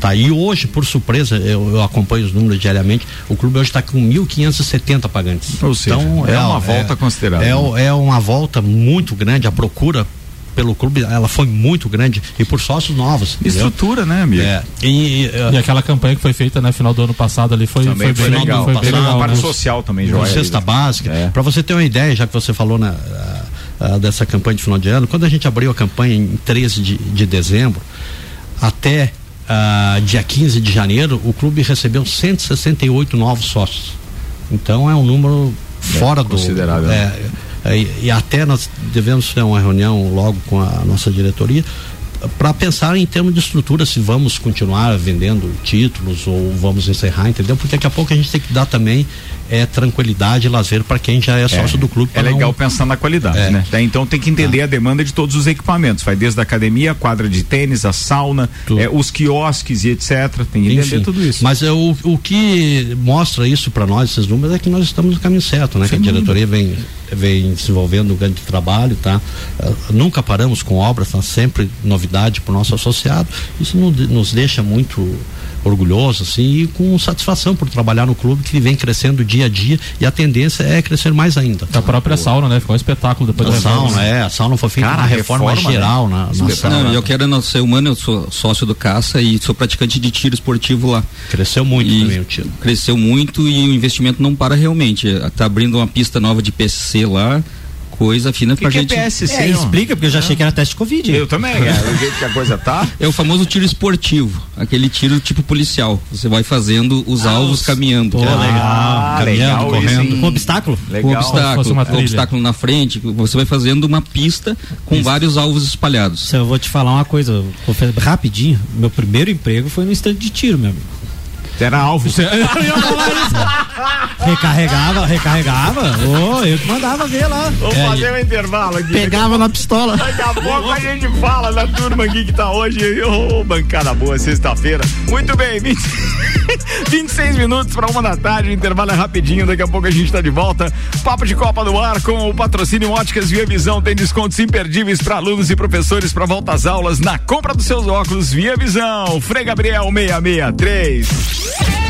Tá, e hoje, por surpresa, eu, eu acompanho os números diariamente, o clube hoje está com 1.570 pagantes. Ou seja, é uma volta considerável. É, é uma volta muito grande, a procura pelo clube, ela foi muito grande e por sócios novos. entendeu? Estrutura, né, amigo? É, e, E aquela campanha que foi feita, né, final do ano passado ali foi, Também foi, foi bem legal. Foi bem legal, parte né? social também, Joia. cesta básica. É. Para você ter uma ideia, já que você falou na, dessa campanha de final de ano, quando a gente abriu a campanha em 13 de, de dezembro, até ah, dia 15 de janeiro, o clube recebeu 168 novos sócios. Então é um número fora do. considerável. É, é, e até nós devemos ter uma reunião logo com a nossa diretoria para pensar em termos de estrutura se vamos continuar vendendo títulos ou vamos encerrar, entendeu? Porque daqui a pouco a gente tem que dar também é, tranquilidade e lazer para quem já é sócio do clube. É pra não- legal pensar na qualidade, É. né? Daí, então tem que entender a demanda de todos os equipamentos. Vai desde a academia, a quadra de tênis, a sauna, é, os quiosques e etc. Tem que entender Enfim, tudo isso. Mas é, o, o que mostra isso para nós, esses números, é que nós estamos no caminho certo, né? que a diretoria vem, vem desenvolvendo um grande trabalho, tá? Ah, nunca paramos com obras, tá? Sempre novidade para o nosso associado. Isso no- nos deixa muito orgulhoso, assim, e com satisfação por trabalhar no clube que vem crescendo dia a dia e a tendência é crescer mais ainda. A própria sauna, né? Ficou um espetáculo depois da sauna, é, a sauna foi feita Cara, uma a reforma, reforma, geral né? na, na sauna. Não, eu quero não ser humano, eu sou sócio do Caça e sou praticante de tiro esportivo lá. Cresceu muito E também o tiro. Cresceu muito e o investimento não para realmente. Tá abrindo uma pista nova de PSC lá, coisa fina que, pra que é gente. PSC? É, explica, porque eu já achei que era teste de Covid. Eu também, é, o jeito que a coisa tá. É o famoso tiro esportivo, aquele tiro tipo policial. Você vai fazendo os alvos caminhando. Pô, É, legal. Ah, caminhando, legal correndo. Com obstáculo? Com Legal. Fosse obstáculo, uma com obstáculo na frente, você vai fazendo uma pista com vários alvos espalhados. Se eu vou te falar uma coisa, rapidinho. Meu primeiro emprego foi no estande de tiro, meu amigo. Era alvo. Eu ia falar isso. Recarregava, recarregava. Ô, eu que mandava ver lá. Vamos fazer um intervalo aqui. Pegava na pistola. Daqui a pouco a gente fala da turma aqui que tá hoje. Ô, bancada boa, sexta-feira. Muito bem, 20 26 minutos para uma da tarde. O intervalo é rapidinho. Daqui a pouco a gente tá de volta. Papo de Copa do Ar com o patrocínio Óticas Via Visão. Tem descontos imperdíveis para alunos e professores para volta às aulas na compra dos seus óculos Via Visão. Frei Gabriel 663. Yes.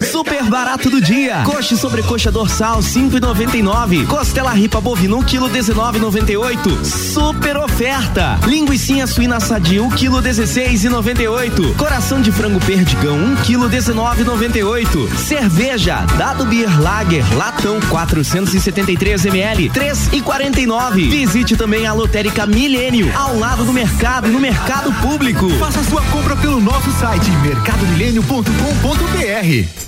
Super barato do dia. Coxa e sobrecoxa dorsal 5,99. Costela ripa bovina 1 kg 19,98. Super oferta. Linguiça suína sadia 1 kg 16,98. Coração de frango perdigão 1 kg 19,98. Cerveja Dado Beer Lager latão 473 ml 3,49. Visite também a Lotérica Milênio ao lado do mercado no mercado público. Faça sua compra pelo nosso site mercadomilênio.com.br.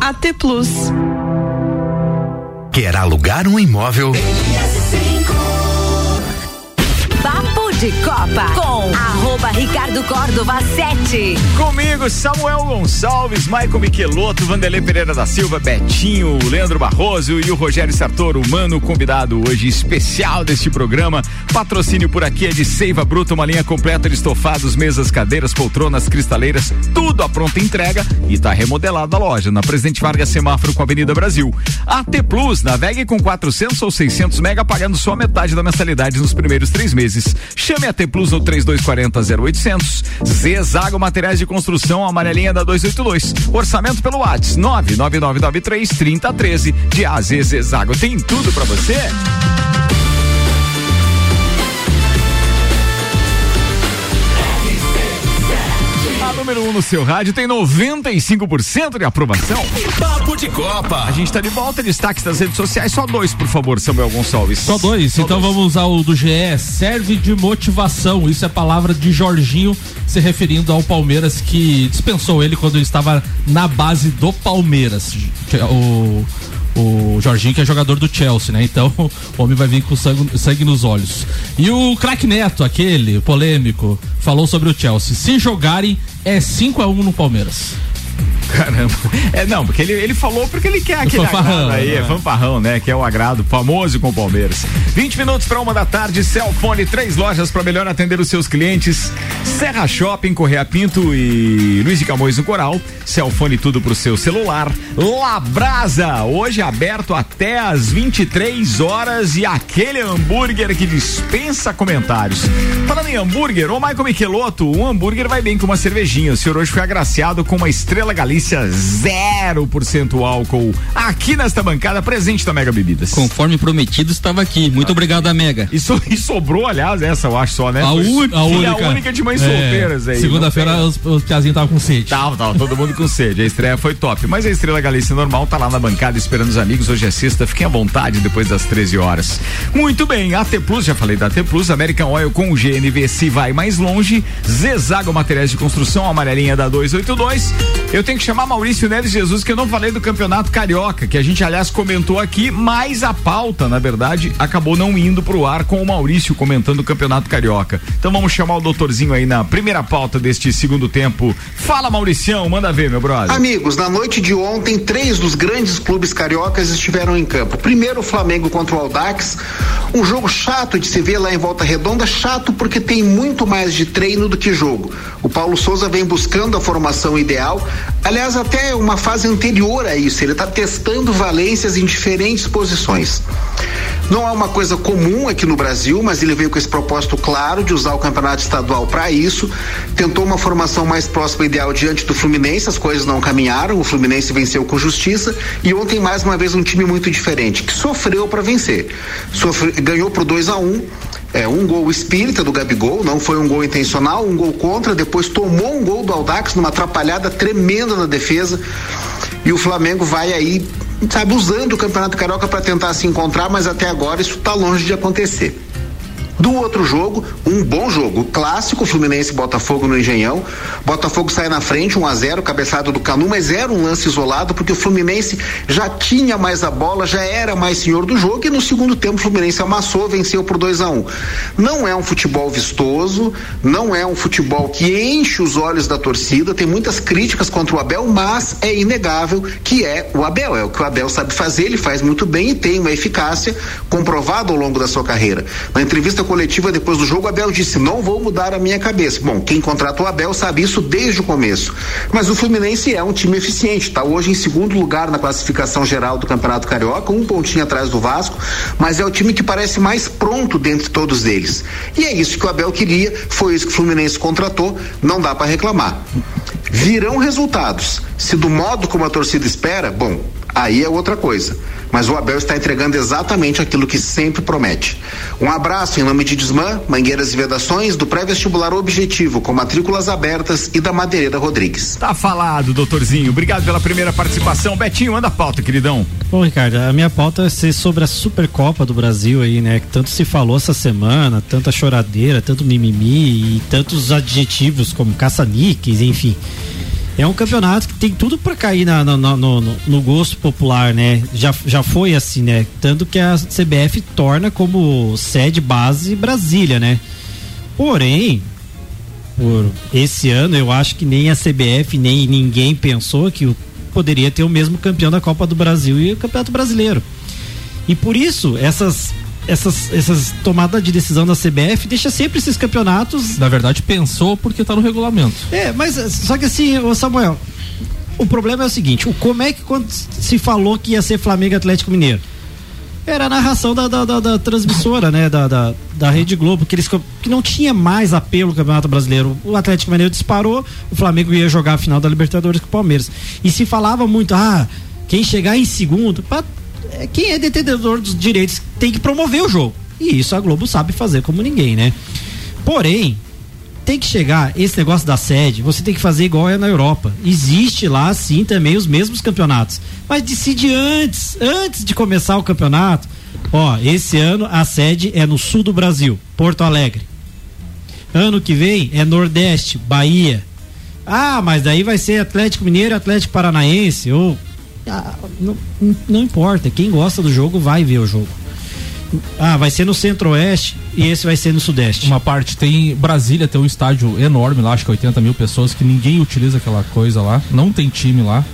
AT Plus. Quer alugar um imóvel? De Copa com arroba Ricardo Córdova 7. Comigo, Samuel Gonçalves, Maicon Michelotto, Vanderlei Pereira da Silva, Betinho, Leandro Barroso e o Rogério Sartoro, humano convidado hoje especial deste programa. Patrocínio por aqui é de Seiva Bruta, uma linha completa de estofados, mesas, cadeiras, poltronas, cristaleiras, tudo à pronta entrega e está remodelada a loja na Presidente Vargas Semáforo com a Avenida Brasil. AT Plus, navegue com 400 ou 600 mega pagando só metade da mensalidade nos primeiros três meses. Chame a T Plus no 3240 0800. Zezago Materiais de Construção, amarelinha da 282. Orçamento pelo WhatsApp 99993 3013. De AZ Zezago tem tudo para você. Número 1 um no seu rádio tem 95% de aprovação. Papo de Copa. A gente tá de volta, destaques das redes sociais, só dois, por favor, Samuel Gonçalves. Só dois, então vamos usar o do GE. Serve de motivação. Isso é palavra de Jorginho se referindo ao Palmeiras que dispensou ele quando ele estava na base do Palmeiras. O, o Jorginho que é jogador do Chelsea, né? Então o homem vai vir com sangue, sangue nos olhos. E o craque Neto, aquele polêmico, falou sobre o Chelsea. Se jogarem, é 5 a 1 no Palmeiras. Caramba. É, não, porque ele, ele falou porque ele quer aquele fanfarrão, agrado aí, é né? fanfarrão, né? Que é o agrado famoso com o Palmeiras. 20 minutos para uma da tarde, Celfone, três lojas para melhor atender os seus clientes. Serra Shopping, Correia Pinto e Luiz de Camões no Coral. Celfone tudo pro seu celular. Labrasa, hoje aberto até às 23 horas e aquele hambúrguer que dispensa comentários. Falando em hambúrguer, ô Michael Michelotto, um hambúrguer vai bem com uma cervejinha. O senhor hoje foi agraciado com uma estrela Galícia 0% álcool aqui nesta bancada presente da Mega Bebidas. Conforme prometido, estava aqui. Muito obrigado, a Mega. E, so- e sobrou, aliás, essa eu acho só, né? A, un- a única. a única de mães É, solteiras aí. Segunda-feira os, os piazinhos estavam com sede. Tava, tava todo mundo com sede. A estreia foi top. Mas a Estrela Galícia normal tá lá na bancada esperando os amigos. Hoje é sexta. Fiquem à vontade depois das 13 horas. Muito bem, AT Plus, já falei da AT Plus, American Oil com o GNV se vai mais longe. Zezago Materiais de Construção, amarelinha da 282. Eu tenho que chamar Maurício Neves Jesus, que eu não falei do Campeonato Carioca, que a gente, aliás, comentou aqui, mas a pauta, na verdade, acabou não indo pro ar com o Maurício comentando o Campeonato Carioca. Então vamos chamar o doutorzinho aí na primeira pauta deste segundo tempo. Fala, Mauricião, manda ver, meu brother. Amigos, na noite de ontem, três dos grandes clubes cariocas estiveram em campo. Primeiro, o Flamengo contra o Aldax. Um jogo chato de se ver lá em Volta Redonda, chato porque tem muito mais de treino do que jogo. O Paulo Souza vem buscando a formação ideal, aliás, até uma fase anterior a isso. Ele está testando valências em diferentes posições. Não é uma coisa comum aqui no Brasil, mas ele veio com esse propósito claro de usar o campeonato estadual para isso. Tentou uma formação mais próxima ideal diante do Fluminense, as coisas não caminharam. O Fluminense venceu com justiça e ontem mais uma vez um time muito diferente que sofreu para vencer. Sofre, ganhou por 2 a 1 um, é, um gol espírita do Gabigol, não foi um gol intencional, um gol contra, depois tomou um gol do Aldax numa atrapalhada tremenda na defesa. E o Flamengo vai aí sabe, usando o Campeonato Carioca para tentar se encontrar, mas até agora isso está longe de acontecer. Do outro jogo, um bom jogo. Clássico, Fluminense Botafogo no Engenhão. Botafogo sai na frente, 1 um a 0 cabeçado do Canu, mas era um lance isolado, porque o Fluminense já tinha mais a bola, já era mais senhor do jogo, e no segundo tempo o Fluminense amassou, venceu por 2 a 1 um. Não é um futebol vistoso, não é um futebol que enche os olhos da torcida, tem muitas críticas contra o Abel, mas é inegável que é o Abel. É o que o Abel sabe fazer, ele faz muito bem e tem uma eficácia comprovada ao longo da sua carreira. Na entrevista coletiva depois do jogo, Abel disse: Não vou mudar a minha cabeça. Bom, quem contratou Abel sabe isso desde o começo. Mas o Fluminense é um time eficiente, está hoje em segundo lugar na classificação geral do Campeonato Carioca, um pontinho atrás do Vasco, mas é o time que parece mais pronto dentre todos eles. E é isso que o Abel queria, foi isso que o Fluminense contratou, não dá para reclamar. Virão resultados. Se do modo como a torcida espera, bom, aí é outra coisa. Mas o Abel está entregando exatamente aquilo que sempre promete. Um abraço em nome de Desmã, Mangueiras e Vedações, do pré-vestibular Objetivo, com matrículas abertas e da Madeireira Rodrigues. Tá falado, doutorzinho. Obrigado pela primeira participação. Betinho, anda a pauta, queridão. Bom, Ricardo, a minha pauta vai ser sobre a Supercopa do Brasil aí, né? Que tanto se falou essa semana, tanta choradeira, tanto mimimi e tantos adjetivos como caça-níqueis, enfim. É um campeonato que tem tudo para cair na, no, no, no, no, gosto popular, né? Já, já foi assim, né? Tanto que a CBF torna como sede base Brasília, né? Porém, por esse ano eu acho que nem a CBF nem ninguém pensou que poderia ter o mesmo campeão da Copa do Brasil e o Campeonato Brasileiro. E por isso, essas essas, essas tomadas de decisão da CBF deixa sempre esses campeonatos. Na verdade, pensou porque está no regulamento. É, mas só que assim, o Samuel, o problema é o seguinte: o, como é que quando se falou que ia ser Flamengo e Atlético Mineiro? Era a narração da, da, da, da transmissora, né? Da, da, da, Rede Globo, que, eles, que não tinha mais apelo no Campeonato Brasileiro. O Atlético Mineiro disparou, o Flamengo ia jogar a final da Libertadores com o Palmeiras. E se falava muito, ah, quem chegar em segundo, pra quem é detentor dos direitos tem que promover o jogo. E isso a Globo sabe fazer como ninguém, né? Porém, tem que chegar esse negócio da sede, você tem que fazer igual é na Europa. Existe lá sim também os mesmos campeonatos. Mas decide antes, antes de começar o campeonato. Ó, esse ano a sede é no sul do Brasil, Porto Alegre. Ano que vem é Nordeste, Bahia. Ah, mas daí vai ser Atlético Mineiro, Atlético Paranaense ou não, não importa, quem gosta do jogo vai ver o jogo. Ah, vai ser no centro-oeste e esse vai ser no sudeste. Uma parte tem. Brasília tem um estádio enorme lá, acho que 80 mil pessoas, que ninguém utiliza aquela coisa lá. Não tem time lá.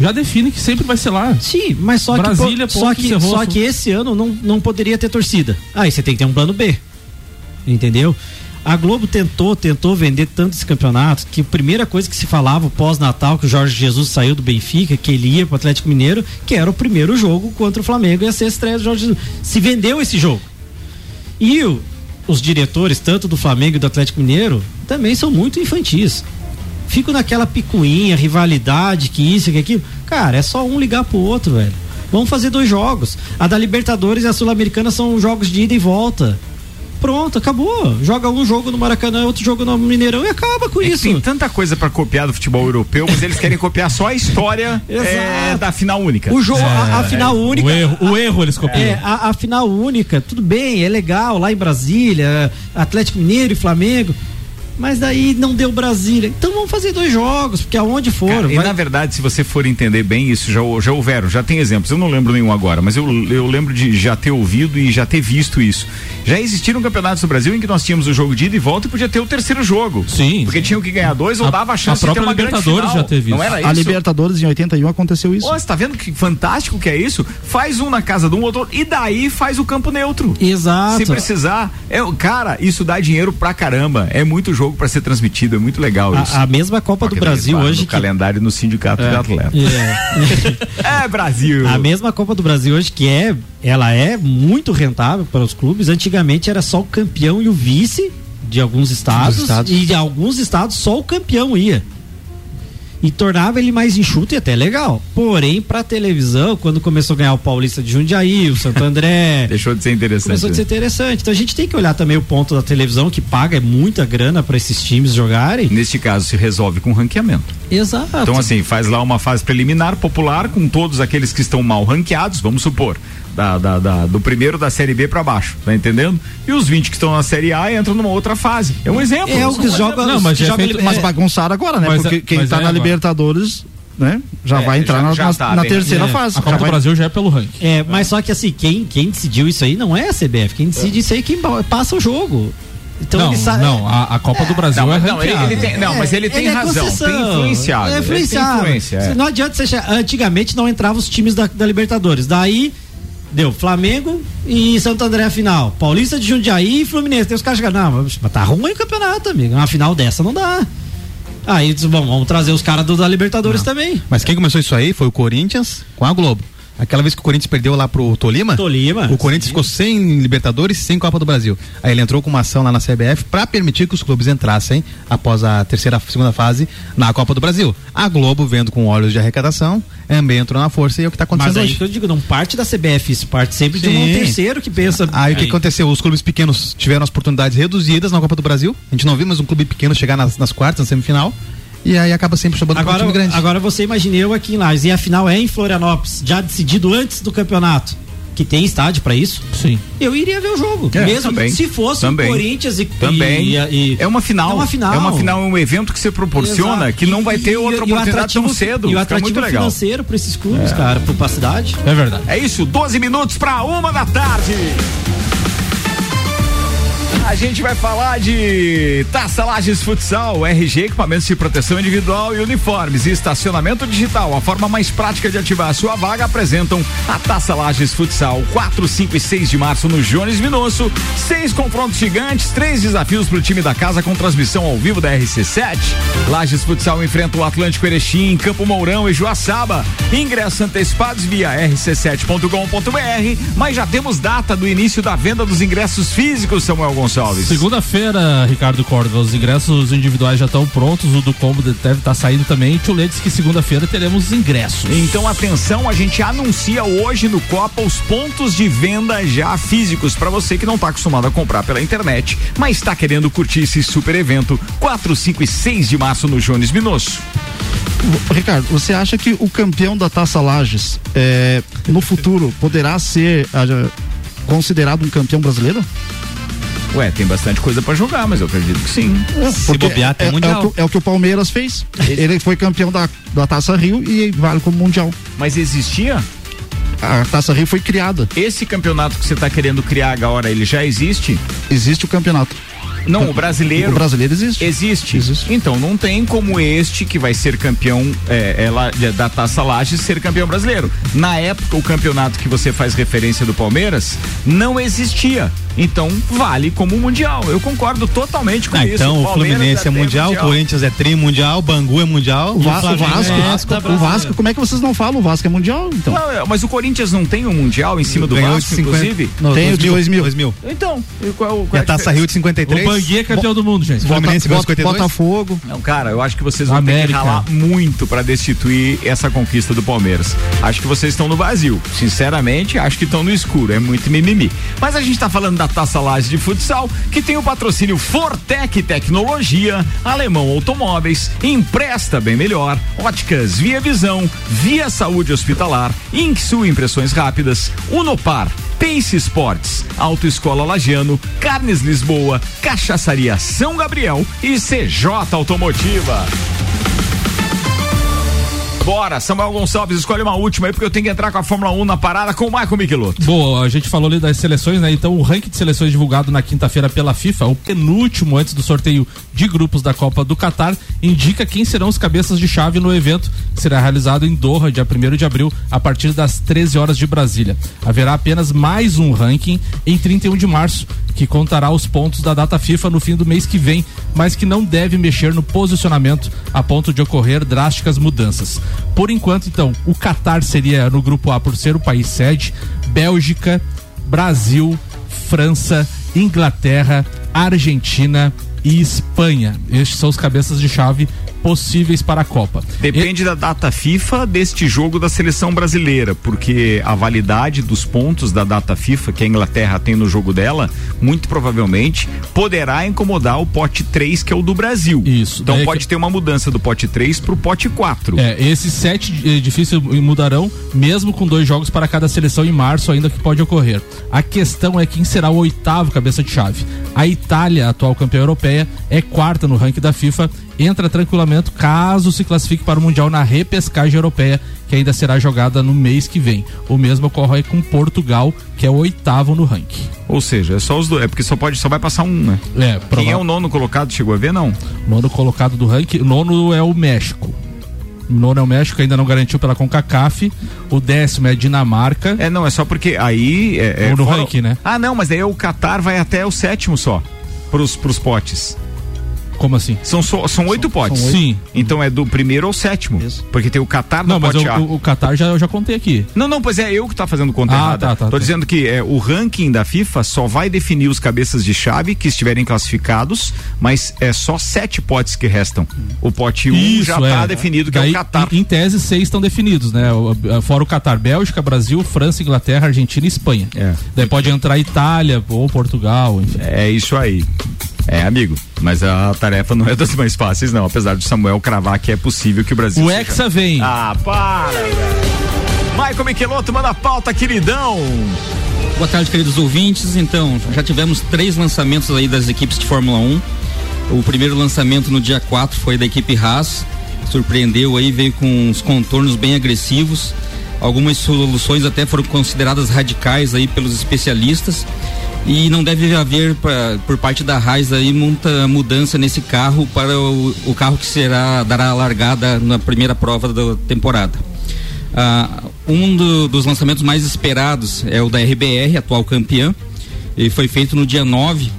Já define que sempre vai ser lá. Sim, mas só Brasília, que. Só que, só que esse ano não, não poderia ter torcida. Aí você tem que ter um plano B. Entendeu? A Globo tentou, tentou vender tantos campeonatos que a primeira coisa que se falava pós-Natal, que o Jorge Jesus saiu do Benfica, que ele ia para o Atlético Mineiro, que era o primeiro jogo contra o Flamengo, ia ser a estreia do Jorge Jesus. Se vendeu esse jogo. E o, os diretores, tanto do Flamengo e do Atlético Mineiro, também são muito infantis. Fico naquela picuinha, rivalidade, que isso, que aquilo. Cara, é só um ligar pro outro, velho. Vamos fazer dois jogos. A da Libertadores e a Sul-Americana são jogos de ida e volta Pronto, acabou. Joga um jogo no Maracanã, outro jogo no Mineirão e acaba com É isso. Tem tanta coisa pra copiar do futebol europeu, mas eles querem copiar só a história é, da final única. O jogo, a, a final única. O erro, o erro eles copiam. É, a, a final única, tudo bem, é legal lá em Brasília, Atlético Mineiro e Flamengo. Mas daí não deu Brasília. Então vamos fazer dois jogos, porque aonde for. Cara, e vai- na verdade, se você for entender bem isso, já, já houveram, já tem exemplos. Eu não lembro nenhum agora, mas eu, eu lembro de já ter ouvido e já ter visto isso. Já existiram campeonatos do Brasil em que nós tínhamos o jogo de ida e volta e podia ter o terceiro jogo. Sim. Porque tinham que ganhar dois ou A- dava a chance a de ter uma grande Libertadores final. já teve Não isso. era A isso? Libertadores em 81 aconteceu isso. Ó, você tá vendo que fantástico que é isso? Faz um na casa de um outro e daí faz o campo neutro. Exato. Se precisar, é, cara, isso dá dinheiro pra caramba. É muito jogo pra ser transmitido, é muito legal isso. A, a mesma Copa do Aquele Brasil hoje. No que- calendário no sindicato de atleta. É. É, Brasil. A mesma Copa do Brasil hoje que é, ela é muito rentável para os clubes. Antigamente era só o campeão e o vice de alguns estados, Dos estados. e de alguns estados só o campeão ia. E tornava ele mais enxuto e até legal. Porém, pra televisão, quando começou a ganhar o Paulista de Jundiaí, o Santo André, Deixou de ser interessante. começou a ser interessante. Então a gente tem que olhar também o ponto da televisão que paga muita grana para esses times jogarem. Neste caso, se resolve com ranqueamento. Exato. Então, assim, faz lá uma fase preliminar popular com todos aqueles que estão mal ranqueados, vamos supor. Da, da- da- do primeiro da série B pra baixo, tá entendendo? E os 20 que estão na série A entram numa outra fase. É um exemplo. É o que joga, Não, mas já é joga feito- Mas é, bagunçaram agora, né? Mas Porque é- quem mas tá é na agora. Libertadores, né? Já É, vai entrar já- na, já tá na terceira É, fase. A Copa Já do vai- Brasil já é pelo ranking. É, mas só que assim, quem, quem decidiu isso aí não é a CBF. Quem decide isso aí é quem passa o jogo. Então não, ele sabe. não, a, a Copa do Brasil Não, é mas não, ele, ele tem, não, mas ele tem é razão. Tem influenciado. É ele tem influenciado. influência, é. Não adianta você achar. Antigamente não entravam os times da, da Libertadores. Daí deu Flamengo e Santo André a final. Paulista de Jundiaí e Fluminense. Tem os caras chegando, não, mas tá ruim o campeonato, amigo. Uma final dessa não dá. Aí, bom, vamos trazer os caras da Libertadores também. Mas quem começou isso aí foi o Corinthians com a Globo. Aquela vez que o Corinthians perdeu lá pro Tolima, Tolima. o Corinthians ficou sem Libertadores e sem Copa do Brasil. Aí ele entrou com uma ação lá na CBF para permitir que os clubes entrassem após a terceira, segunda fase na Copa do Brasil. A Globo, vendo com olhos de arrecadação, também entrou na força e é o que está Mas acontecendo aí hoje. que eu digo, não parte da CBF, isso parte sempre de um Sim. terceiro que pensa. Aí o que aconteceu? Os clubes pequenos tiveram as oportunidades reduzidas na Copa do Brasil. A gente não viu mais um clube pequeno chegar nas, nas quartas, na semifinal. E aí acaba sempre chamando um time Agora, grande. agora você imagine eu aqui em Lages e a final é em Florianópolis, já decidido antes do campeonato, que tem estádio pra isso. Sim. Eu iria ver o jogo, É, mesmo também. se fosse Também. o Corinthians e Também. e- e- é uma final. É uma final. É uma final, é um evento que você proporciona Exato. que não vai ter E- outra e o oportunidade tão atrativo- cedo. E o atrativo muito legal. financeiro pra esses clubes, cara, pra, pra cidade. É verdade. É isso, 12 minutos para uma da tarde. A gente vai falar de Taça Lages Futsal, RG, equipamentos de proteção individual e uniformes e estacionamento digital. A forma mais prática de ativar a sua vaga apresentam a Taça Lages Futsal 4, 5 e 6 de março no Jones Minosso. Seis confrontos gigantes, três desafios para o time da casa com transmissão ao vivo da RC7. Lages Futsal enfrenta o Atlântico Erechim, Campo Mourão e Joaçaba. Ingressos antecipados via rc7.com.br, mas já temos data do início da venda dos ingressos físicos, Samuel Gonçalves. Segunda-feira, Ricardo Córdova, os ingressos individuais já estão prontos, o do combo deve estar saindo também. Tio Lê disse que segunda-feira teremos ingressos. Então atenção, a gente anuncia hoje no Copa os pontos de venda já físicos para você que não está acostumado a comprar pela internet, mas está querendo curtir esse super evento 4, 5 e 6 de março no Jones Minosso. Ricardo, você acha que o campeão da Taça Lages é, no futuro poderá ser ah, considerado um campeão brasileiro? Ué, tem bastante coisa para jogar, mas eu acredito que sim. Porque bobear, tem é, é mundial. o que, é o que o Palmeiras fez. Ele foi campeão da, da Taça Rio e vale como mundial. Mas existia? A Taça Rio foi criada. Esse campeonato que você está querendo criar agora, ele já existe? Existe o campeonato. Não, o brasileiro. O brasileiro existe. Existe. Existe. Então não tem como este que vai ser campeão é, é, da Taça Lages ser campeão brasileiro. Na época, o campeonato que você faz referência do Palmeiras não existia. Então vale como mundial. Eu concordo totalmente com Ah, isso. então o Palmeiras Fluminense é até mundial, o Corinthians é tri mundial, o Bangu é mundial, O, Va- o Flamengo Vasco, é- Vasco, o Vasco, como é que vocês não falam? O Vasco é mundial, então. Não, é, mas o Corinthians não tem um mundial em cima do Ganhou Vasco, de 50. inclusive? Não, Tem o de 2000. 2000. Então, e qual, qual é a Taça Rio de 53. O Bangui é campeão do mundo, gente. Fluminense ganhou Bota- 52. Botafogo. Não, cara, eu acho que vocês vão ter América. que ralar muito pra destituir essa conquista do Palmeiras. Acho que vocês estão no vazio. Sinceramente, acho que estão no escuro. É muito mimimi. Mas a gente tá falando da Taça Lages de Futsal, que tem o patrocínio Fortec Tecnologia, Alemão Automóveis, Empresta Bem Melhor, Óticas Via Visão, Via Saúde Hospitalar, Inksul Impressões Rápidas, Unopar, Pace Sports, Autoescola Lagiano, Carnes Lisboa, Cachaçaria São Gabriel e CJ Automotiva. Bora, Samuel Gonçalves, escolhe uma última aí, porque eu tenho que entrar com a Fórmula 1 na parada com o Michael Michelotto. Boa, a gente falou ali das seleções, né? Então o ranking de seleções divulgado na quinta-feira pela FIFA, o penúltimo antes do sorteio de grupos da Copa do Catar, indica quem serão os cabeças de chave no evento, que será realizado em Doha, dia 1 de abril, a partir das 13 horas de Brasília. Haverá apenas mais um ranking em 31 de março, que contará os pontos da data FIFA no fim do mês que vem, mas que não deve mexer no posicionamento a ponto de ocorrer drásticas mudanças. Por enquanto, então, o Catar seria no grupo A por ser o país sede, Bélgica, Brasil, França, Inglaterra, Argentina e Espanha. Estes são os cabeças de chave possíveis para a Copa. Depende e... da data FIFA deste jogo da seleção brasileira, porque a validade dos pontos da data FIFA que a Inglaterra tem no jogo dela, muito provavelmente poderá incomodar o pote 3, que é o do Brasil. Isso. Então pode que... ter uma mudança do pote 3 para o pote 4. É, esses sete difíceis mudarão, mesmo com dois jogos para cada seleção em março, ainda que pode ocorrer. A questão é quem será o oitavo cabeça de chave. A Itália, atual campeã europeia, é quarta no ranking da FIFA entra tranquilamente caso se classifique para o Mundial na repescagem europeia, que ainda será jogada no mês que vem. O mesmo ocorre com Portugal, que é o oitavo no ranking. Ou seja, é só os dois, é porque só pode, só vai passar um, né? É, Quem é o nono colocado? Chegou a ver, não? Nono colocado do ranking, nono é o México. O nono é o México, ainda não garantiu pela CONCACAF. O décimo é Dinamarca. É, não, é só porque aí. É, é no fora... ranking, né? Ah, não, mas aí o Qatar vai até o sétimo só. Pros, pros potes. Como assim? São, so, são oito são, potes. São oito. Sim. Então é do primeiro ao sétimo. Isso. Porque tem o Qatar no não, pote mas A. O, o Qatar já, eu já contei aqui. Não, não, pois é eu que tá fazendo conta ah, errada. Tá, tá, Tô tá. dizendo que é, o ranking da FIFA só vai definir os cabeças de chave que estiverem classificados, mas é só sete potes que restam. O pote 1 um já tá é. definido, que Daí, é o Qatar. Em, em tese, seis estão definidos, né? Fora o Qatar, Bélgica, Brasil, França, Inglaterra, Argentina e Espanha. É. Daí pode entrar Itália ou Portugal, enfim. É isso aí. É, amigo, mas a tarefa não é das mais fáceis, não. Apesar do Samuel cravar que é possível que o Brasil. O seja... Hexa vem. Ah, para, velho. Michael Michelotto, manda a pauta, queridão. Boa tarde, queridos ouvintes. Então, já tivemos três lançamentos aí das equipes de Fórmula 1. O primeiro lançamento no dia 4 foi da equipe Haas. Surpreendeu aí, veio com uns contornos bem agressivos. Algumas soluções até foram consideradas radicais aí pelos especialistas e não deve haver pra, por parte da Raiz aí muita mudança nesse carro para o, o, carro que será dará a largada na primeira prova da temporada. Ah, um do, dos lançamentos mais esperados é o da RBR, atual campeã. Ele foi feito no dia 9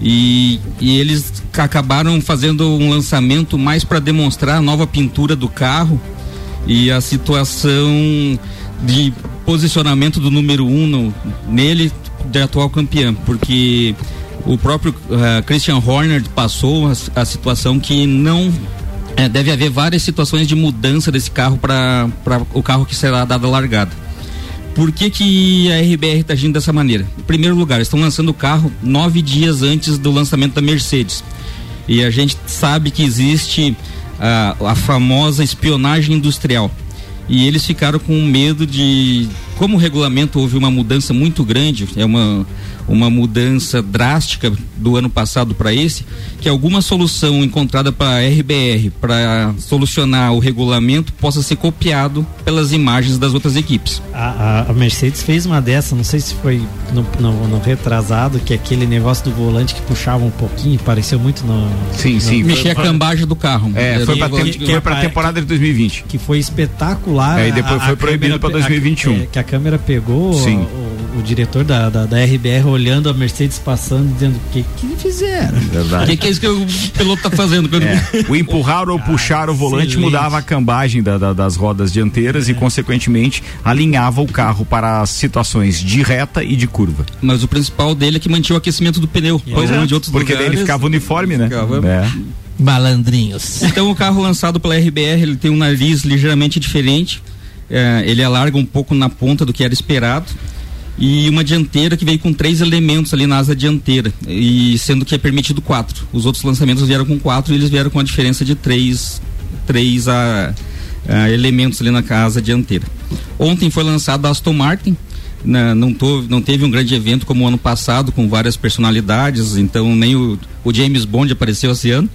e, e eles acabaram fazendo um lançamento mais para demonstrar a nova pintura do carro e a situação de posicionamento do número 1 um nele de atual campeã, porque o próprio uh, Christian Horner passou a, a situação que não é, deve haver várias situações de mudança desse carro para o carro que será dado a largada. Por que, que a RBR está agindo dessa maneira? Em primeiro lugar, estão lançando o carro nove dias antes do lançamento da Mercedes. E a gente sabe que existe uh, a famosa espionagem industrial. E eles ficaram com medo de como o regulamento houve uma mudança muito grande, é uma, uma mudança drástica do ano passado para esse, que alguma solução encontrada para a RBR para solucionar o regulamento possa ser copiado pelas imagens das outras equipes. A, a, a Mercedes fez uma dessa, não sei se foi no, no, no, retrasado, que é aquele negócio do volante que puxava um pouquinho, pareceu muito no. Sim, no, sim. Mexer a cambagem do carro. É, foi para tem, a temporada de 2020. Que foi espetacular. É, e depois foi proibido para 2021. É, que a câmera pegou o, o, diretor da, da, da, RBR olhando a Mercedes passando, dizendo o que que fizeram. O que, que, é isso que o piloto tá fazendo? É, o empurrar ou puxar o volante excelente. mudava a cambagem da, da, das rodas dianteiras é. e, consequentemente, alinhava o carro para as situações de reta e de curva. Mas o principal dele é que mantinha o aquecimento do pneu. Pois é, de outros porque lugares, daí ele ficava uniforme, né? Ficava... É. Malandrinhos. Então o carro lançado pela RBR ele tem um nariz ligeiramente diferente é, ele alarga um pouco na ponta do que era esperado e uma dianteira que veio com três elementos ali na asa dianteira e sendo que é permitido quatro. Os outros lançamentos vieram com quatro e eles vieram com a diferença de três, três a, a elementos ali na asa dianteira. Ontem foi lançado a Aston Martin. Na, não, tô, não teve um grande evento como o ano passado com várias personalidades, então nem o, o James Bond apareceu esse ano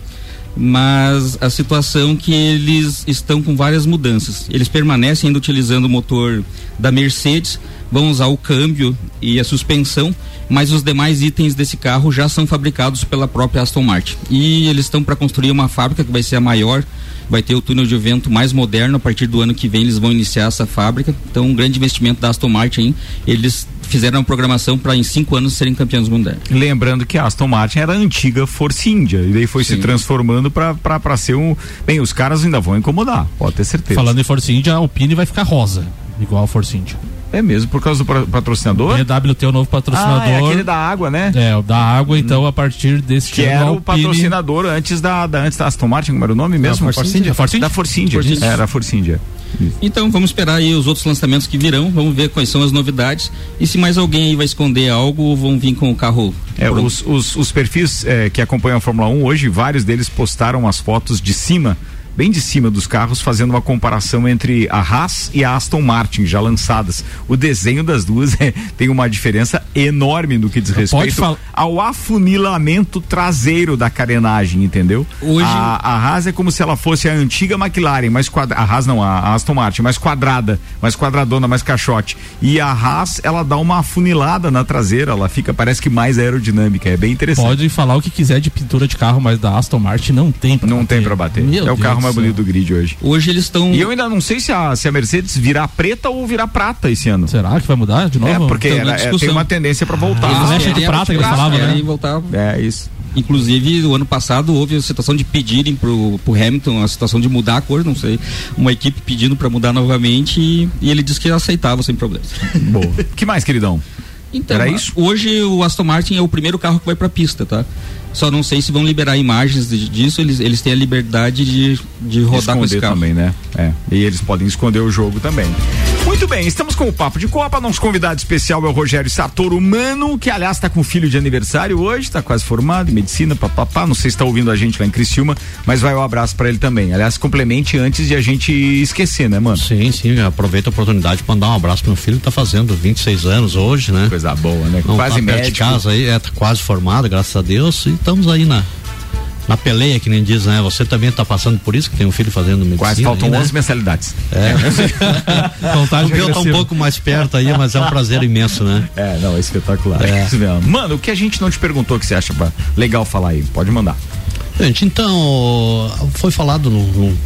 mas a situação que eles estão com várias mudanças. Eles permanecem ainda utilizando o motor da Mercedes, vão usar o câmbio e a suspensão, mas os demais itens desse carro já são fabricados pela própria Aston Martin. E eles estão para construir uma fábrica que vai ser a maior, vai ter o túnel de vento mais moderno. A partir do ano que vem eles vão iniciar essa fábrica. Então, um grande investimento da Aston Martin. Eles fizeram uma programação para em cinco anos serem campeões mundiais. Lembrando que a Aston Martin era a antiga Force India e daí foi Sim. se transformando para ser um. Bem, os caras ainda vão incomodar, pode ter certeza. Falando em Force India, a Alpine vai ficar rosa, igual a Force India. É mesmo, por causa do patrocinador? BWT é o novo patrocinador. Ah, é aquele da água, né? É, o da água, então, a partir desse Que era o patrocinador antes da, da, antes da Aston Martin, como era o nome mesmo? Da Force India. Da Force India. Era a Force India. Então vamos esperar aí os outros lançamentos que virão, vamos ver quais são as novidades e se mais alguém aí vai esconder algo, vão vir com o carro. É, os, os, os, perfis é, que acompanham a Fórmula 1 hoje, vários deles postaram as fotos de cima bem de cima dos carros, fazendo uma comparação entre a Haas e a Aston Martin já lançadas. O desenho das duas é, tem uma diferença enorme no que diz respeito ao afunilamento traseiro da carenagem, entendeu? Hoje... A, a Haas é como se ela fosse a antiga McLaren, mais quadrada. A Haas não, a Aston Martin, mais quadrada, mais quadradona, mais caixote. E a Haas, ela dá uma afunilada na traseira, ela fica, parece que mais aerodinâmica. É bem interessante. Pode falar o que quiser de pintura de carro, mas da Aston Martin não tem pra Não bater. tem pra bater. Meu é Deus o carro mais bonito do grid hoje. Hoje eles estão. E eu ainda não sei se a, se a Mercedes virá preta ou virá prata esse ano. Será que vai mudar de novo? É, porque era, é, tem uma tendência para voltar. Ah, eles de prata que eles falavam, né? Voltar. É, isso. Inclusive, o ano passado houve a situação de pedirem pro, pro Hamilton a situação de mudar a cor, não sei, uma equipe pedindo para mudar novamente e, e, ele disse que aceitava sem problemas. Boa. que mais, queridão? Então, Era isso? hoje o Aston Martin é o primeiro carro que vai para a pista, tá? Só não sei se vão liberar imagens disso, eles, eles têm a liberdade de, de rodar esconder com esse carro. também, né? É. E eles podem esconder o jogo também. Muito bem, estamos com o Papo de Copa. Nosso convidado especial é o Rogério Sartoro Mano, que aliás está com filho de aniversário hoje, está quase formado em medicina, papapá. Não sei se está ouvindo a gente lá em Criciúma, mas vai o um abraço para ele também. Aliás, complemente antes de a gente esquecer, né, mano? Sim, sim. Aproveita a oportunidade para mandar um abraço pro meu filho, que tá fazendo 26 anos hoje, né? Coisa boa, né? Não, quase tá médico. de casa aí, é, tá quase formado, graças a Deus. E estamos aí na, na peleia, que nem diz, né? Você também está passando por isso, que tem um filho fazendo medicina. Quase faltam aí, 11 né? mensalidades. É. o meu tá um pouco mais perto aí, mas é um prazer imenso, né? É, não, é espetacular. É. Mano, o que a gente não te perguntou que você acha legal falar aí? Pode mandar. Gente, então, foi falado no, no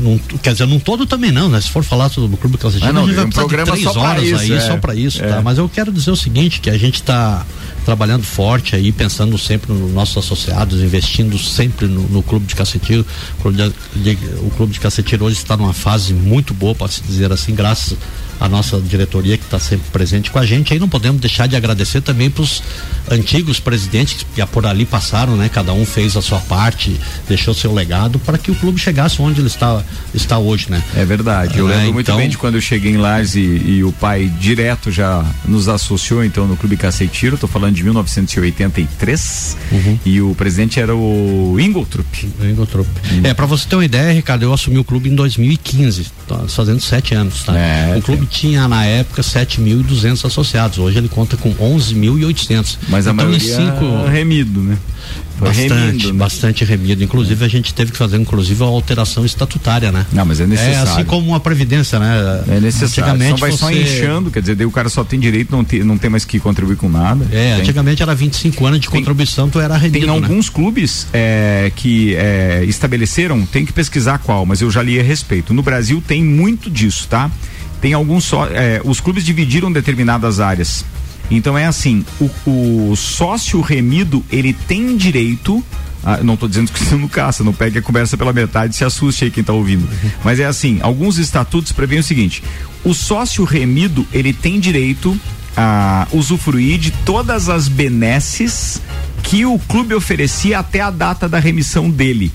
num, quer dizer, num todo também não, né? Se for falar sobre o Clube Classificado, ah, não, a gente vai um precisar de três horas isso, aí, é, só para isso, tá? é. tá? Mas eu quero dizer o seguinte, que a gente está trabalhando forte aí, pensando sempre nos nossos associados, investindo sempre no, no Clube de Caceteiro. O Clube de, de, de Caceteiro hoje está numa fase muito boa, pode se dizer assim, graças a nossa diretoria que está sempre presente com a gente. Aí não podemos deixar de agradecer também para os antigos presidentes que por ali passaram, né? Cada um fez a sua parte, deixou seu legado para que o clube chegasse onde ele está, está hoje, né? É verdade. Eu é, lembro muito então... bem de quando eu cheguei em Lages e, e, o pai direto já nos associou então no Clube Cacetiro. Estou falando de 1983 uhum. e o presidente era o Ingoltrup. Ingoltrup. Hum. É para você ter uma ideia, Ricardo, eu assumi o clube em 2015, tá fazendo sete anos, tá? É, o clube clube tinha na época 7.200 associados, hoje ele conta com 11.800. Mas a então, maioria cinco... é remido, né? Foi bastante, remido, né? bastante remido. Inclusive é. a gente teve que fazer inclusive a alteração estatutária, né? Não, mas é necessário. É assim como uma previdência, né? É necessário. Antigamente vai você... só inchando, quer dizer, daí o cara só tem direito, não tem, não tem mais que contribuir com nada. É, tem. antigamente era 25 anos de tem, contribuição, tu era remido. Tem né? alguns clubes é, que é, estabeleceram, tem que pesquisar qual, mas eu já li a respeito. No Brasil tem muito disso, tá? Tem alguns só. É, os clubes dividiram determinadas áreas. Então é assim, o, o sócio remido, ele tem direito ah, não estou dizendo que você não caça, não pegue a conversa pela metade, se assuste aí quem está ouvindo. Mas é assim, alguns estatutos prevêem o seguinte: o sócio remido ele tem direito a usufruir de todas as benesses que o clube oferecia até a data da remissão dele.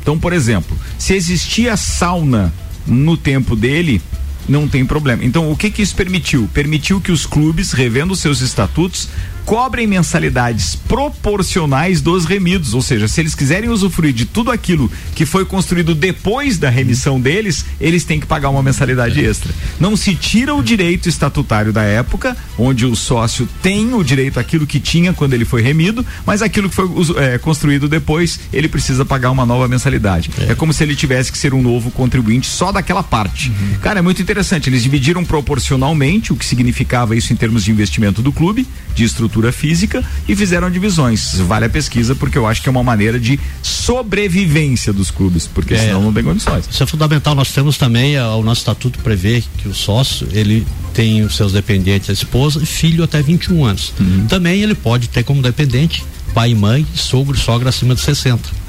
Então, por exemplo, se existia sauna no tempo dele, não tem problema. Então, o que que isso permitiu? Permitiu que os clubes, revendo seus estatutos, cobrem mensalidades proporcionais dos remidos, ou seja, se eles quiserem usufruir de tudo aquilo que foi construído depois da remissão deles, eles têm que pagar uma mensalidade extra. Não se tira o direito estatutário da época, onde o sócio tem o direito àquilo que tinha quando ele foi remido, mas aquilo que foi é, construído depois, ele precisa pagar uma nova mensalidade. É. é, como se ele tivesse que ser um novo contribuinte só daquela parte. Uhum. Cara, é muito interessante. Eles dividiram proporcionalmente o que significava isso em termos de investimento do clube, de estrutura estrutura física e fizeram divisões. Vale a pesquisa porque eu acho que é uma maneira de sobrevivência dos clubes, porque é, senão não tem condições. Isso é fundamental. Nós temos também, o nosso estatuto prevê que o sócio, ele tem os seus dependentes, a esposa e filho até 21 anos. Uhum. Também ele pode ter como dependente pai e mãe, sogro sogra acima de 60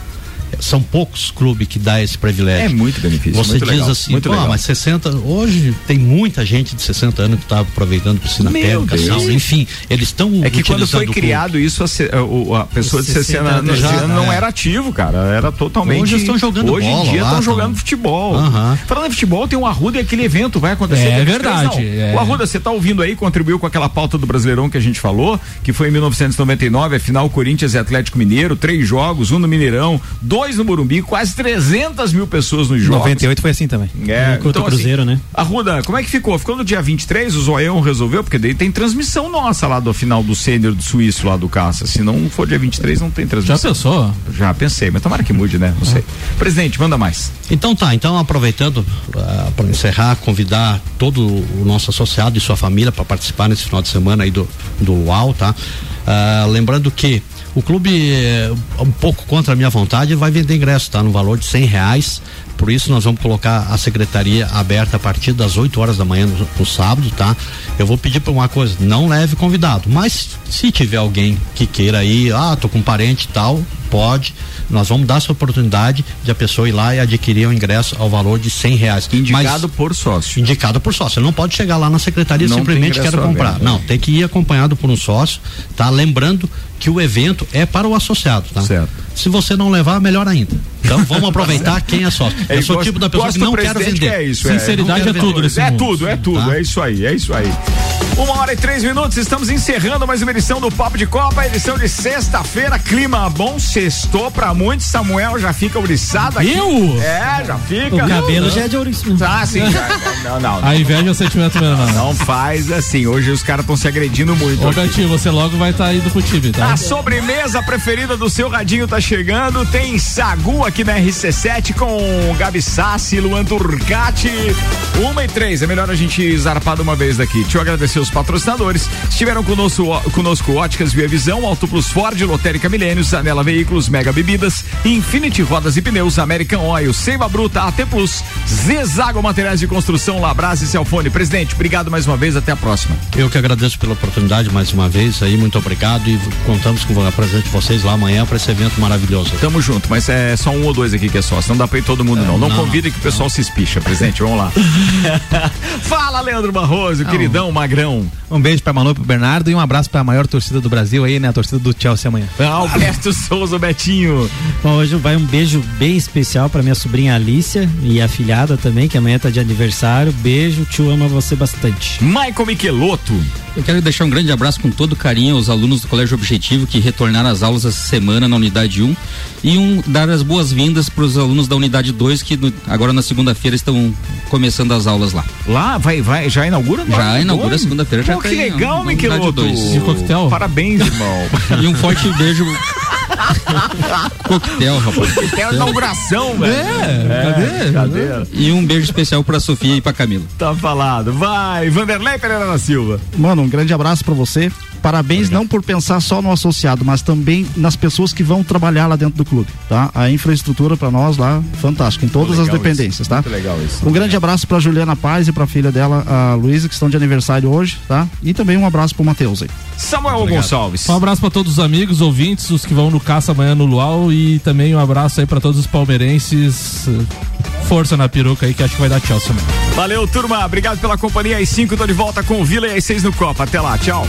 são poucos clubes que dá esse privilégio. É muito benefício. Você muito diz legal, assim, pô, mas 60, hoje tem muita gente de 60 anos que está aproveitando piscina térmica, sauna, enfim, eles estão É que quando foi criado isso, a, a pessoa de 60 anos já, não é. era ativo, cara, era totalmente. Hoje estão jogando Hoje bola, em dia estão jogando futebol. Uhum. Falando em futebol, tem um Arruda e aquele evento vai acontecer. É verdade. É. O Arruda, você está ouvindo aí, contribuiu com aquela pauta do Brasileirão que a gente falou, que foi em 1999, a final Corinthians e Atlético Mineiro, três jogos, um no Mineirão, dois no Morumbi, quase 300 mil pessoas nos jogos. 98 foi assim também. É, Contra então, o Cruzeiro, assim, né? Arruda, como é que ficou? Ficou no dia 23, o Zoião resolveu, porque daí tem transmissão nossa lá do final do sênior do Suíço lá do Caça. Se não for dia 23, não tem transmissão. Já pensou? Já pensei, mas tomara que mude, né? Não sei. Presidente, manda mais. Então tá, então aproveitando uh, para encerrar, convidar todo o nosso associado e sua família para participar nesse final de semana aí do, do UAU, tá? Uh, lembrando que o clube, é, um pouco contra a minha vontade, vai vender ingresso, tá? No valor de cem reais. Por isso nós vamos colocar a secretaria aberta a partir das 8 horas da manhã no, no sábado, tá? Eu vou pedir para uma coisa, não leve convidado, mas se tiver alguém que queira ir, ah, tô com um parente e tal, pode. Nós vamos dar essa oportunidade de a pessoa ir lá e adquirir o um ingresso ao valor de cem reais. Indicado Mas, por sócio. Indicado por sócio. Ele não pode chegar lá na secretaria não simplesmente quero comprar. Não, tem que ir acompanhado por um sócio, tá? Lembrando que o evento é para o associado, tá? Certo. Se você não levar, melhor ainda. Então vamos aproveitar quem é sócio. É, eu sou o tipo da pessoa que não quero vender. É isso, Sinceridade é, é tudo nesse É mundo. tudo, é tudo, tá? é isso aí, é isso aí. Uma hora e três minutos, estamos encerrando mais uma edição do Papo de Copa, edição de sexta-feira, clima bom, sextou pra muitos, Samuel já fica ouriçado aqui. Eu? É, já fica. O cabelo já é de ouriço. Tá, sim, já, não, não, não. A inveja é o sentimento mesmo, não. Não faz assim, hoje os caras estão se agredindo muito. Ô, Betinho, você logo vai estar tá indo pro time, tá? A sobremesa preferida do seu radinho tá chegando, tem Sagu aqui na RC7 com Gabi Sassi, Luan Turcati, uma e três, é melhor a gente zarpar de uma vez daqui. Deixa eu agradecer os patrocinadores, estiveram conosco, conosco Óticas Via Visão, Auto Plus Ford, Lotérica Milênios, Anela Veículos, Mega Bebidas, Infinity Rodas e Pneus, American Oil, Seiva Bruta, AT Plus, Zezago Materiais de Construção, Labras e Celfone. Presidente, obrigado mais uma vez, até a próxima. Eu que agradeço pela oportunidade mais uma vez aí, muito obrigado e contamos com a presença de vocês lá amanhã para esse evento maravilhoso. Tamo junto, mas é só um ou dois aqui que é sócio, não dá pra ir todo mundo é, não. Não, não convida que o pessoal não. se espicha, presidente, vamos lá. Fala, Leandro Barroso, não. queridão, magrão. Um beijo pra Manu e pro Bernardo e um abraço pra maior torcida do Brasil aí, né? A torcida do Chelsea amanhã. Alberto Souza, Betinho. Bom, hoje vai um beijo bem especial pra minha sobrinha Alicia e a filhada também, que amanhã tá de aniversário. Beijo, tio ama você bastante. Michael Michelotto. Eu quero deixar um grande abraço com todo carinho aos alunos do Colégio Objetivo que retornaram às aulas essa semana na unidade 1 e um dar as boas-vindas para os alunos da unidade 2 que no, agora na segunda-feira estão começando as aulas lá. Lá vai vai já inaugura? Já inaugura segunda-feira já. Pô, que legal, Michelotto. E coquetel? Parabéns, irmão. e um forte beijo Coquetel, rapaz. Coquetel de inauguração, velho. É, é, cadê? cadê? E um beijo especial pra Sofia e pra Camila. Tá falado. Vai, Vanderlei Pereira da Silva. Mano, um grande abraço pra você. Parabéns Obrigado. não por pensar só no associado, mas também nas pessoas que vão trabalhar lá dentro do clube, tá? A infraestrutura para nós lá, fantástica, em todas as dependências, isso. tá? Muito legal isso. Um grande abraço para Juliana Paz e para filha dela, a Luísa, que estão de aniversário hoje, tá? E também um abraço pro Matheus aí. Samuel Obrigado. Gonçalves. Um abraço para todos os amigos, ouvintes, os que vão no caça amanhã no Luau e também um abraço aí para todos os palmeirenses. Força na peruca aí que acho que vai dar Chelsea mesmo. Valeu, turma. Obrigado pela companhia. Às 5 tô de volta com o Vila e às 6 no Copa. Até lá, tchau.